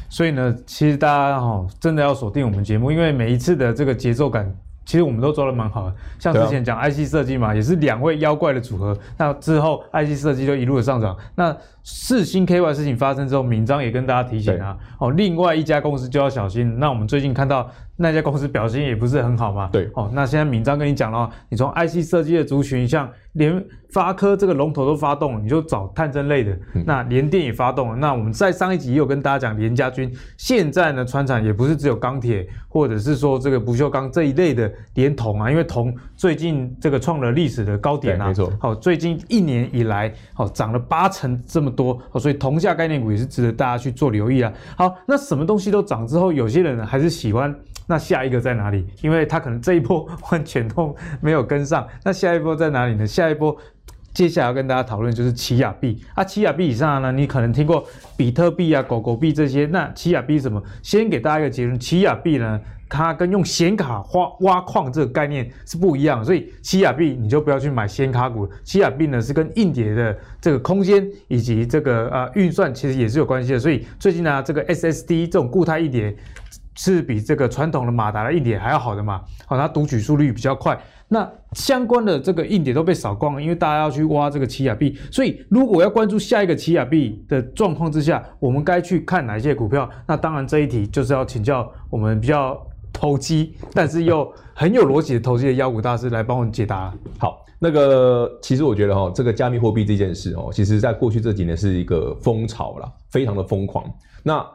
所以呢，其实大家哈真的要锁定我们节目，因为每一次的这个节奏感。其实我们都做的蛮好的，像之前讲 IC 设计嘛，啊、也是两位妖怪的组合。那之后 IC 设计就一路的上涨。那四星 KY 事情发生之后，闵漳也跟大家提醒啊，哦，另外一家公司就要小心。那我们最近看到那家公司表现也不是很好嘛，对，哦，那现在敏章跟你讲了，你从 IC 设计的族群像。连发科这个龙头都发动了，你就找探针类的。嗯、那联电也发动了。那我们在上一集也有跟大家讲联家军，现在呢，传产也不是只有钢铁，或者是说这个不锈钢这一类的，连铜啊，因为铜最近这个创了历史的高点啊，没错。好，最近一年以来，好涨了八成这么多，好，所以铜价概念股也是值得大家去做留意啊。好，那什么东西都涨之后，有些人呢还是喜欢。那下一个在哪里？因为他可能这一波完全都没有跟上。那下一波在哪里呢？下一波接下来要跟大家讨论就是奇亚币啊，奇亚币以上呢，你可能听过比特币啊、狗狗币这些。那奇亚币什么？先给大家一个结论：奇亚币呢，它跟用显卡挖挖矿这个概念是不一样。所以奇亚币你就不要去买显卡股。奇亚币呢是跟硬碟的这个空间以及这个呃运算其实也是有关系的。所以最近呢，这个 SSD 这种固态硬碟。是比这个传统的马达的硬碟还要好的嘛，好，它读取速率比较快。那相关的这个硬碟都被扫光了，因为大家要去挖这个奇亚币，所以如果要关注下一个奇亚币的状况之下，我们该去看哪一些股票？那当然这一题就是要请教我们比较投机，但是又很有逻辑的投机的妖股大师来帮我们解答。好，那个其实我觉得哈，这个加密货币这件事哦，其实在过去这几年是一个风潮啦，非常的疯狂。那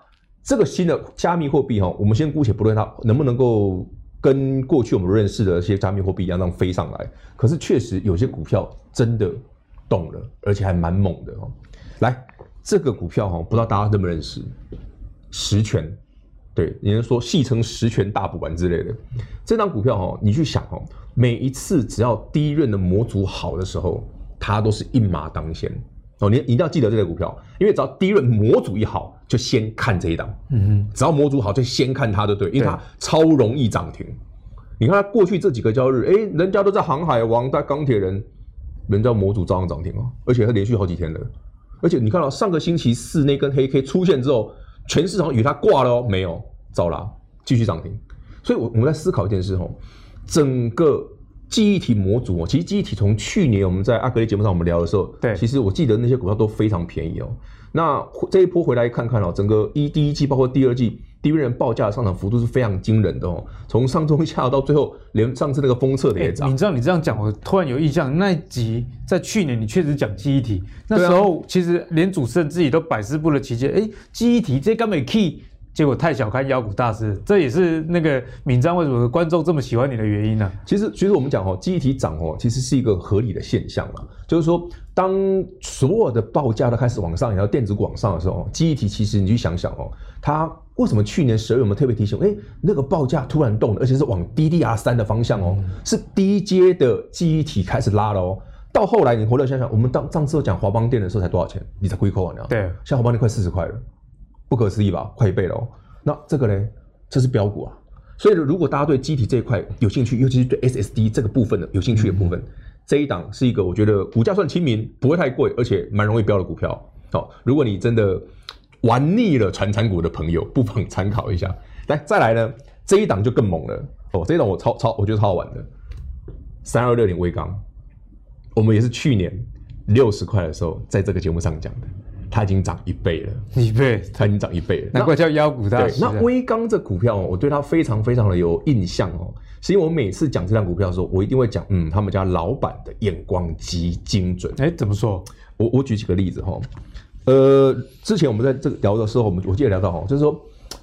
这个新的加密货币哈，我们先姑且不论它能不能够。跟过去我们认识的一些加密货币一样，那样飞上来。可是确实有些股票真的动了，而且还蛮猛的哦。来，这个股票哈，不知道大家认不认识？十全，对，有人说戏称十全大补丸之类的。这张股票哈，你去想哦，每一次只要第一轮的模组好的时候，它都是一马当先。哦，你一定要记得这个股票，因为只要第一轮模组一好，就先看这一档。嗯哼，只要模组好，就先看它，就对，因为它超容易涨停。你看它过去这几个交易日，哎，人家都在航海王，在钢铁人，人家模组照样涨停哦，而且它连续好几天了。而且你看到上个星期四那根黑 K 出现之后，全市场与它挂了哦，没有，照拉，继续涨停。所以，我我们在思考一件事哦，整个。记忆体模组哦，其实记忆体从去年我们在阿格力节目上我们聊的时候，对，其实我记得那些股票都非常便宜哦。那这一波回来看看哦，整个一第一季包括第二季，第一人报价的上涨幅度是非常惊人的哦。从上中下到最后，连上次那个封测的也涨。欸，你知道你这样讲，我突然有印象，那一集在去年你确实讲记忆体，那时候其实连主持人自己都百思不得其解，哎，记忆体这根本 key。结果太小看妖股大师，这也是那个敏章为什么观众这么喜欢你的原因呢、啊？其实，其实我们讲哦，记忆体涨哦，其实是一个合理的现象嘛。就是说，当所有的报价都开始往上，然后电子股往上的时候，记忆体其实你去想想哦，它为什么去年十二月我们特别提醒，哎，那个报价突然动了，而且是往 DDR 三的方向哦，嗯、是低阶的记忆体开始拉了哦。到后来你回头想想，我们当上次讲华邦电的时候才多少钱？你才亏扣啊？你对，现在华邦电快四十块了。不可思议吧，快一倍了哦。那这个呢，这是标股啊。所以如果大家对机体这一块有兴趣，尤其是对 SSD 这个部分的有兴趣的部分，嗯、这一档是一个我觉得股价算亲民，不会太贵，而且蛮容易标的股票。好，如果你真的玩腻了传产股的朋友，不妨参考一下。来，再来呢，这一档就更猛了哦。这一档我超超，我觉得超好玩的，三二六零微钢，我们也是去年六十块的时候，在这个节目上讲的。它已经涨一倍了，一倍，它已经涨一倍了，难怪叫妖股大师。那威刚这股票，我对它非常非常的有印象哦，是因为我每次讲这档股票的时候，我一定会讲，嗯，他们家老板的眼光极精准。哎，怎么说？我我举几个例子哈，呃，之前我们在这个聊的时候，我们我记得聊到哈，就是说。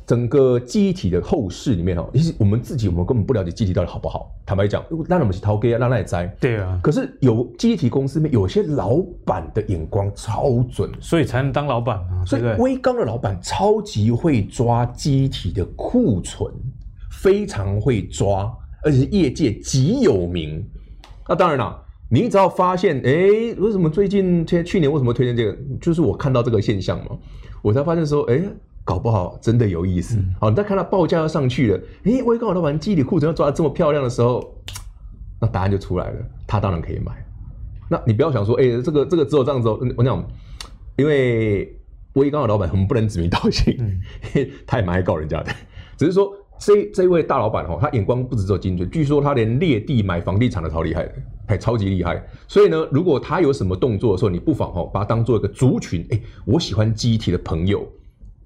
整个记忆体的后市里面哦，其实我们自己我们根本不了解记忆体到底好不好。坦白讲，那我们是掏给啊，让那也栽。对啊。可是有记忆体公司里面有些老板的眼光超准，所以才能当老板啊。所以威刚的老板超级会抓记忆体的库存，非常会抓，而且是业界极有名。那当然了，你只要发现，哎，为什么最近去年为什么推荐这个？就是我看到这个现象嘛，我才发现说，哎。搞不好真的有意思。好，你再看到报价要上去了，诶，威刚老板记忆体库存要抓得这么漂亮的时候，那答案就出来了，他当然可以买。那你不要想说，诶，这个这个只有这样子。我讲，因为威刚的老板我们不能指名道姓，嗯、他也蛮爱告人家的。只是说，这这位大老板哈，他眼光不止这么精准，据说他连裂地买房地产的超厉害的，还超级厉害。所以呢，如果他有什么动作的时候，你不妨哈把他当做一个族群，诶，我喜欢记忆体的朋友。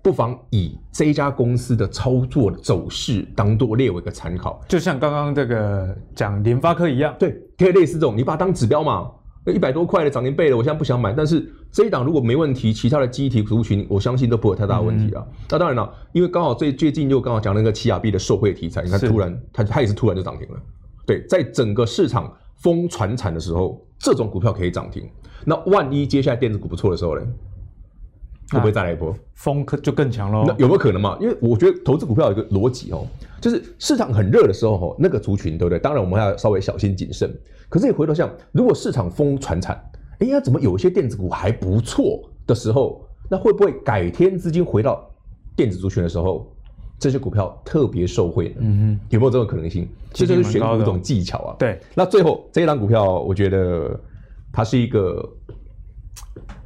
不妨以这一家公司的操作的走势当做列为一个参考，就像刚刚这个讲联发科一样，对，可以类似这种，你把它当指标嘛。一百多块的涨停倍了，我现在不想买，但是这一档如果没问题，其他的记忆体族群我相信都不会有太大的问题啊。嗯、那当然了，因为刚好最最近又刚好讲那个奇亚币的受惠题材，你看突然它它也是突然就涨停了。对，在整个市场疯传产的时候，这种股票可以涨停。那万一接下来电子股不错的时候呢？会不会再来一波？风可就更强喽？那有没有可能嘛？因为我觉得投资股票有一个逻辑哦，就是市场很热的时候哦，那个族群对不对？当然我们要稍微小心谨慎。可是你回头想，如果市场疯传产，哎呀，怎么有一些电子股还不错的时候，那会不会改天资金回到电子族群的时候，这些股票特别受惠呢？嗯哼，有没有这种可能性？这就是选股一种技巧啊。对，那最后这一档股票，我觉得它是一个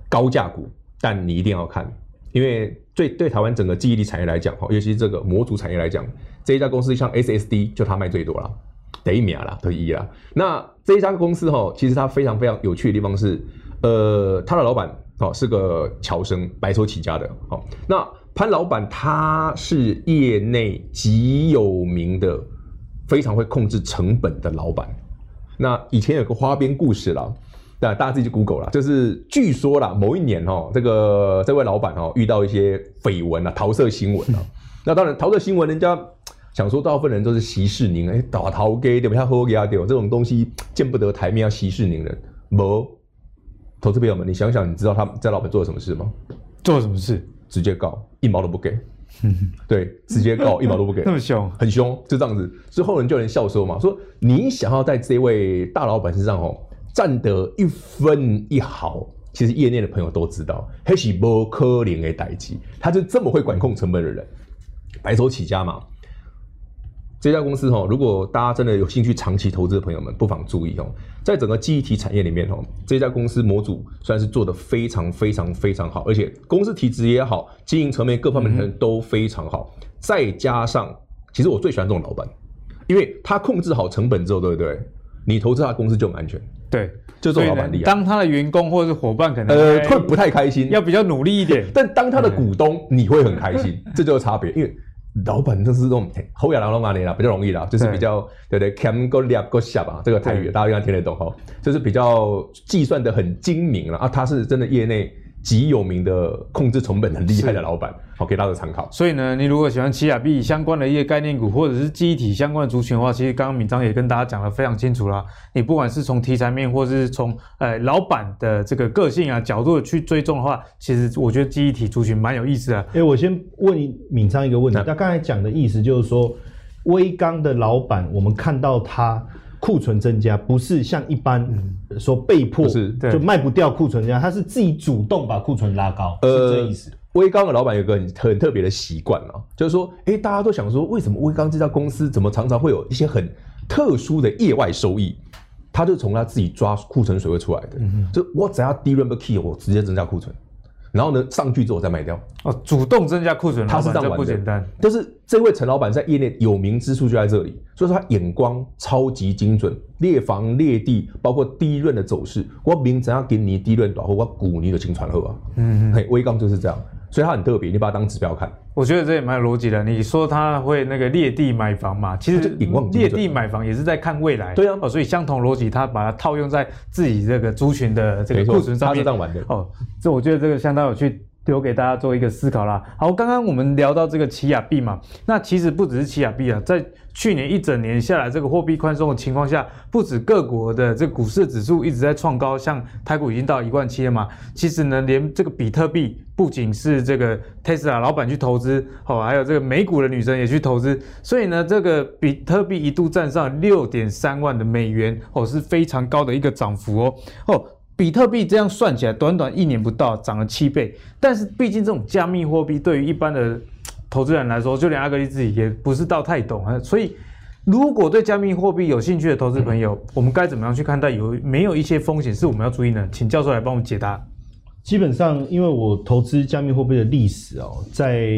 高价股。但你一定要看，因为对对台湾整个记忆力产业来讲，哈，尤其是这个模组产业来讲，这一家公司像 SSD 就它卖最多了，得一秒啦，得一啦。那这一家公司哈，其实它非常非常有趣的地方是，呃，他的老板哦是个侨生，白手起家的。好，那潘老板他是业内极有名的，非常会控制成本的老板。那以前有个花边故事啦。那大家自己去 Google 啦，就是据说啦，某一年哦，这个这位老板哦遇到一些绯闻啊，桃色新闻啊。那当然，桃色新闻人家想说，大部分人都是息事宁人，哎，打桃给对不对？喝给他丢，这种东西见不得台面，要息事宁人。某，投资朋友们，你想想，你知道他在老板做了什么事吗？做了什么事？直接告，一毛都不给。对，直接告，一毛都不给，那么凶，很凶，就这样子。之后人就有人笑说嘛，说你想要在这位大老板身上哦。占得一分一毫，其实业内的朋友都知道，黑是不可能的代志，他是这么会管控成本的人，白手起家嘛。这家公司哈，如果大家真的有兴趣长期投资的朋友们，不妨注意哦，在整个记忆体产业里面哦，这家公司模组算是做得非常非常非常好，而且公司体质也好，经营层面各方面的都非常好。再加上，其实我最喜欢这种老板，因为他控制好成本之后，对不对？你投资他公司就很安全。对，就做老板厉害。当他的员工或者是伙伴，可能呃会不太开心，要比较努力一点。但当他的股东，你会很开心，这就是差别。因为老板就是这种厚亚良侬啊，比较容易啦，就是比较对不对？Cam go liap go shop 啊，这个泰语大家应该听得懂哈，就是比较计算的很精明了啊。他是真的业内。极有名的控制成本很厉害的老板，好给大家参考。所以呢，你如果喜欢奇亚币相关的一些概念股，或者是记忆体相关的族群的话，其实刚刚敏章也跟大家讲得非常清楚啦。你不管是从题材面，或者是从呃老板的这个个性啊角度去追踪的话，其实我觉得记忆体族群蛮有意思的。哎、欸，我先问敏章一个问题，他刚才讲的意思就是说，威刚的老板，我们看到他。库存增加不是像一般说被迫是就卖不掉库存增加，他是自己主动把库存拉高，呃，是这意思。威刚的老板有个很很特别的习惯啊，就是说，哎、欸，大家都想说，为什么威刚这家公司怎么常常会有一些很特殊的业外收益？他就从他自己抓库存水位出来的，嗯、就我只要低润不 key，我直接增加库存。然后呢，上去之后再卖掉哦，主动增加库存，他是这样玩的，不简单。但是这位陈老板在业内有名之处就在这里，所以说他眼光超级精准，列房列地，包括低润的走势，我明怎样给你低润短后，我股你的清传后啊，嗯嗯嘿，威刚就是这样。所以他很特别，你把它当指标看。我觉得这也蛮有逻辑的。你说他会那个裂地买房嘛？其实裂地买房也是在看未来。对啊，哦，所以相同逻辑，他把它套用在自己这个族群的这个库存上面。他是这样玩的。哦，这我觉得这个相当有趣。留给大家做一个思考啦。好，刚刚我们聊到这个奇亚币嘛，那其实不只是奇亚币啊，在去年一整年下来，这个货币宽松的情况下，不止各国的这个股市指数一直在创高，像台股已经到一万七了嘛。其实呢，连这个比特币，不仅是这个 Tesla 老板去投资，哦，还有这个美股的女神也去投资，所以呢，这个比特币一度站上六点三万的美元，哦，是非常高的一个涨幅哦，哦。比特币这样算起来，短短一年不到涨了七倍。但是毕竟这种加密货币对于一般的投资人来说，就连阿格力自己也不是到太懂啊。所以，如果对加密货币有兴趣的投资朋友，我们该怎么样去看待？有没有一些风险是我们要注意呢？请教授来帮我们解答。基本上，因为我投资加密货币的历史哦，在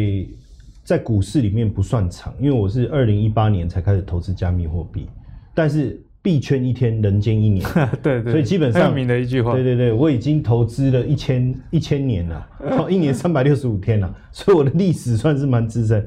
在股市里面不算长，因为我是二零一八年才开始投资加密货币，但是。币圈一天，人间一年。对，对对，所以基本上，很有名的一句话。对对对，我已经投资了一千一千年了，一年三百六十五天了，所以我的历史算是蛮资深。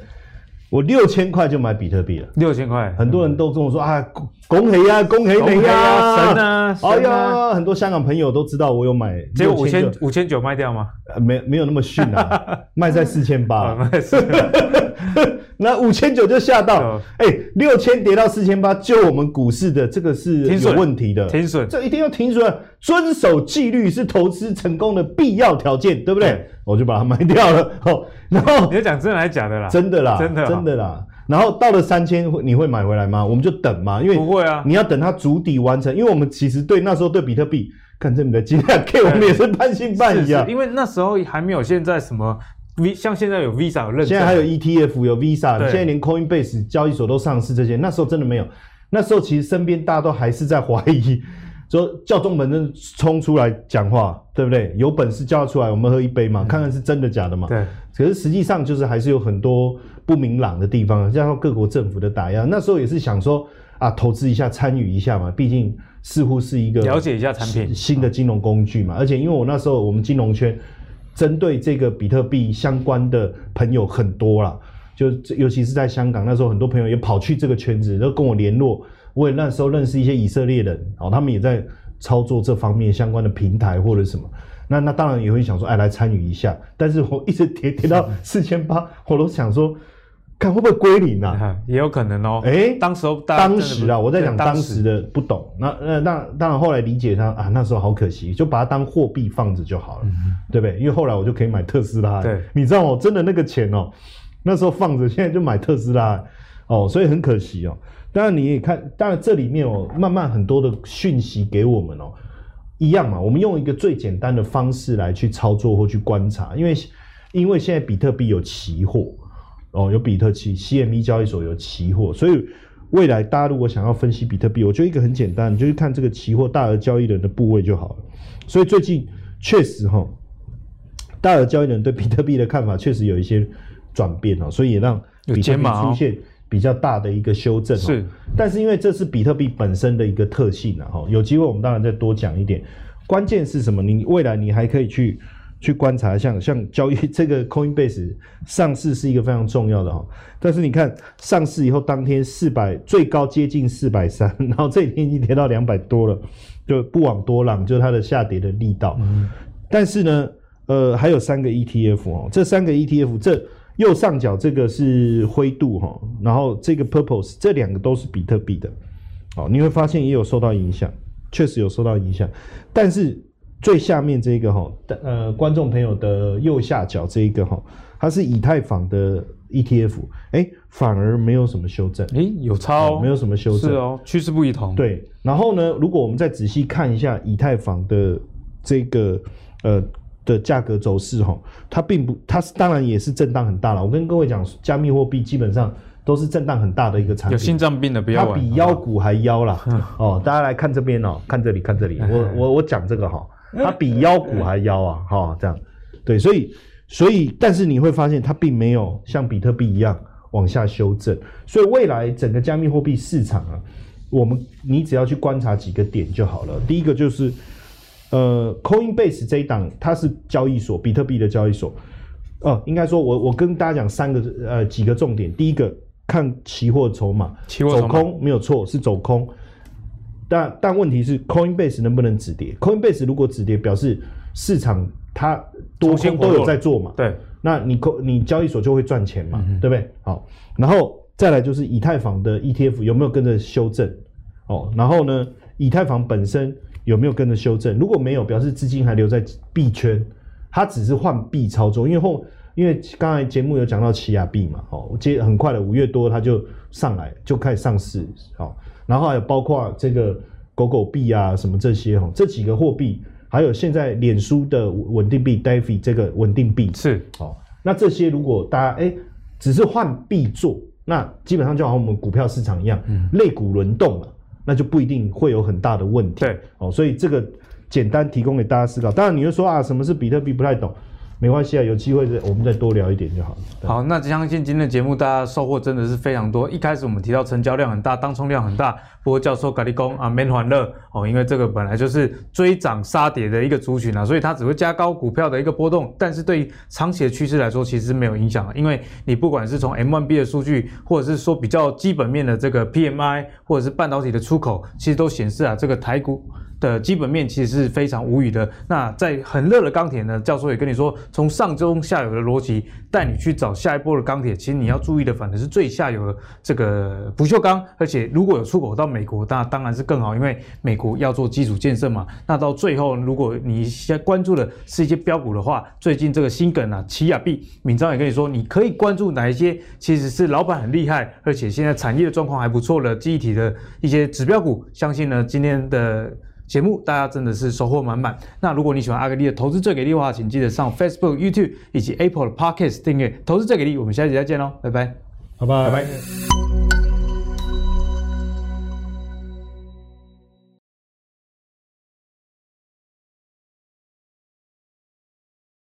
我六千块就买比特币了，六千块，很多人都跟我说啊，恭喜呀，恭喜你呀，神啊，哎呀，很多香港朋友都知道我有买，结果五千五千九卖掉吗？没没有那么逊啊，卖在四千八，那五千九就吓到，哎，六千跌到四千八，就我们股市的这个是有问题的，停损，这一定要停损，遵守纪律是投资成功的必要条件，对不对？我就把它卖掉了，哦，然后你要讲真的还是假的啦？真的啦，真的真的啦。然后到了三千，你会买回来吗？我们就等嘛，因为不会啊，你要等它筑底完成。因为我们其实对那时候对比特币，看这么的惊讶，K 我们也是半信半疑啊。因为那时候还没有现在什么 V，像现在有 Visa 有认证，现在还有 ETF 有 Visa，现在连 Coinbase 交易所都上市这些，那时候真的没有。那时候其实身边大家都还是在怀疑。说叫中本聪冲出来讲话，对不对？有本事叫他出来，我们喝一杯嘛，看看是真的假的嘛。对。可是实际上就是还是有很多不明朗的地方，加上各国政府的打压。那时候也是想说啊，投资一下，参与一下嘛，毕竟似乎是一个了解一下产品新的金融工具嘛。而且因为我那时候我们金融圈针对这个比特币相关的朋友很多啦，就尤其是在香港，那时候很多朋友也跑去这个圈子，都跟我联络。我也那时候认识一些以色列人，哦，他们也在操作这方面相关的平台或者什么，那那当然也会想说，哎，来参与一下。但是我一直跌跌到四千八，我都想说，看会不会归零啊？也有可能哦。哎、欸，当时当时啊，我在讲当时的不懂。那那那当然后来理解他啊，那时候好可惜，就把它当货币放着就好了，嗯、对不对？因为后来我就可以买特斯拉。对，你知道我真的那个钱哦，那时候放着，现在就买特斯拉哦，所以很可惜哦。当然你也看，当然这里面哦，慢慢很多的讯息给我们哦，一样嘛。我们用一个最简单的方式来去操作或去观察，因为因为现在比特币有期货哦，有比特期 CME 交易所有期货，所以未来大家如果想要分析比特币，我觉得一个很简单，你就是看这个期货大额交易人的部位就好了。所以最近确实哈，大额交易人对比特币的看法确实有一些转变哦，所以也让比特币出现。比较大的一个修正是，但是因为这是比特币本身的一个特性啊，哈，有机会我们当然再多讲一点。关键是什么？你未来你还可以去去观察，像像交易 这个 Coinbase 上市是一个非常重要的哈，但是你看上市以后当天四百最高接近四百三，然后这几天已经跌到两百多了，就不遑多让，就是它的下跌的力道。嗯，但是呢，呃，还有三个 ETF 哦，这三个 ETF 这。右上角这个是灰度哈，然后这个 Purpose 这两个都是比特币的，哦，你会发现也有受到影响，确实有受到影响。但是最下面这个哈，呃，观众朋友的右下角这一个哈，它是以太坊的 ETF，哎，反而没有什么修正，哎，有超、哦，没有什么修正，是哦，趋势不一同。对，然后呢，如果我们再仔细看一下以太坊的这个呃。的价格走势哈，它并不，它是当然也是震荡很大了。我跟各位讲，加密货币基本上都是震荡很大的一个产品。有心脏病的不要玩，它比腰股还腰啦。哦，大家来看这边哦，看这里，看这里。我 我我讲这个哈，它比腰股还腰啊，哈，这样。对，所以所以，但是你会发现它并没有像比特币一样往下修正。所以未来整个加密货币市场啊，我们你只要去观察几个点就好了。第一个就是。呃，Coinbase 这一档它是交易所，比特币的交易所。哦、呃，应该说我我跟大家讲三个呃几个重点。第一个看期货筹码，期货走空没有错，是走空。但但问题是 Coinbase 能不能止跌？Coinbase 如果止跌，表示市场它多空都有在做嘛。对，那你你交易所就会赚钱嘛，嗯、对不对？好，然后再来就是以太坊的 ETF 有没有跟着修正？哦，然后呢，以太坊本身。有没有跟着修正？如果没有，表示资金还留在币圈，它只是换币操作。因为后，因为刚才节目有讲到奇亚币嘛，哦，接很快的五月多它就上来，就开始上市，好，然后还有包括这个狗狗币啊什么这些哈，这几个货币，还有现在脸书的稳定币 DeFi 这个稳定币是，哦，那这些如果大家哎只是换币做，那基本上就好像我们股票市场一样，嗯，类股轮动了。那就不一定会有很大的问题。对，哦，所以这个简单提供给大家思考。当然，你会说啊，什么是比特币？不太懂，没关系啊，有机会再我们再多聊一点就好了。好，那相信今天的节目大家收获真的是非常多。一开始我们提到成交量很大，当冲量很大，不过教授咖喱工啊，免欢乐哦，因为这个本来就是追涨杀跌的一个族群啊，所以它只会加高股票的一个波动，但是对于长期的趋势来说，其实是没有影响。因为你不管是从 M1B 的数据，或者是说比较基本面的这个 PMI，或者是半导体的出口，其实都显示啊，这个台股。的基本面其实是非常无语的。那在很热的钢铁呢，教授也跟你说，从上中下游的逻辑带你去找下一波的钢铁。其实你要注意的，反而是最下游的这个不锈钢。而且如果有出口到美国，那当然是更好，因为美国要做基础建设嘛。那到最后，如果你先关注的是一些标股的话，最近这个新梗啊，奇亚币，闵漳也跟你说，你可以关注哪一些其实是老板很厉害，而且现在产业的状况还不错的记忆体的一些指标股。相信呢，今天的。节目大家真的是收获满满。那如果你喜欢阿格力的投资最给力的话，请记得上 Facebook、YouTube 以及 Apple 的 Podcast 订阅。投资最给力，我们下期再见喽，拜拜，拜拜，拜拜。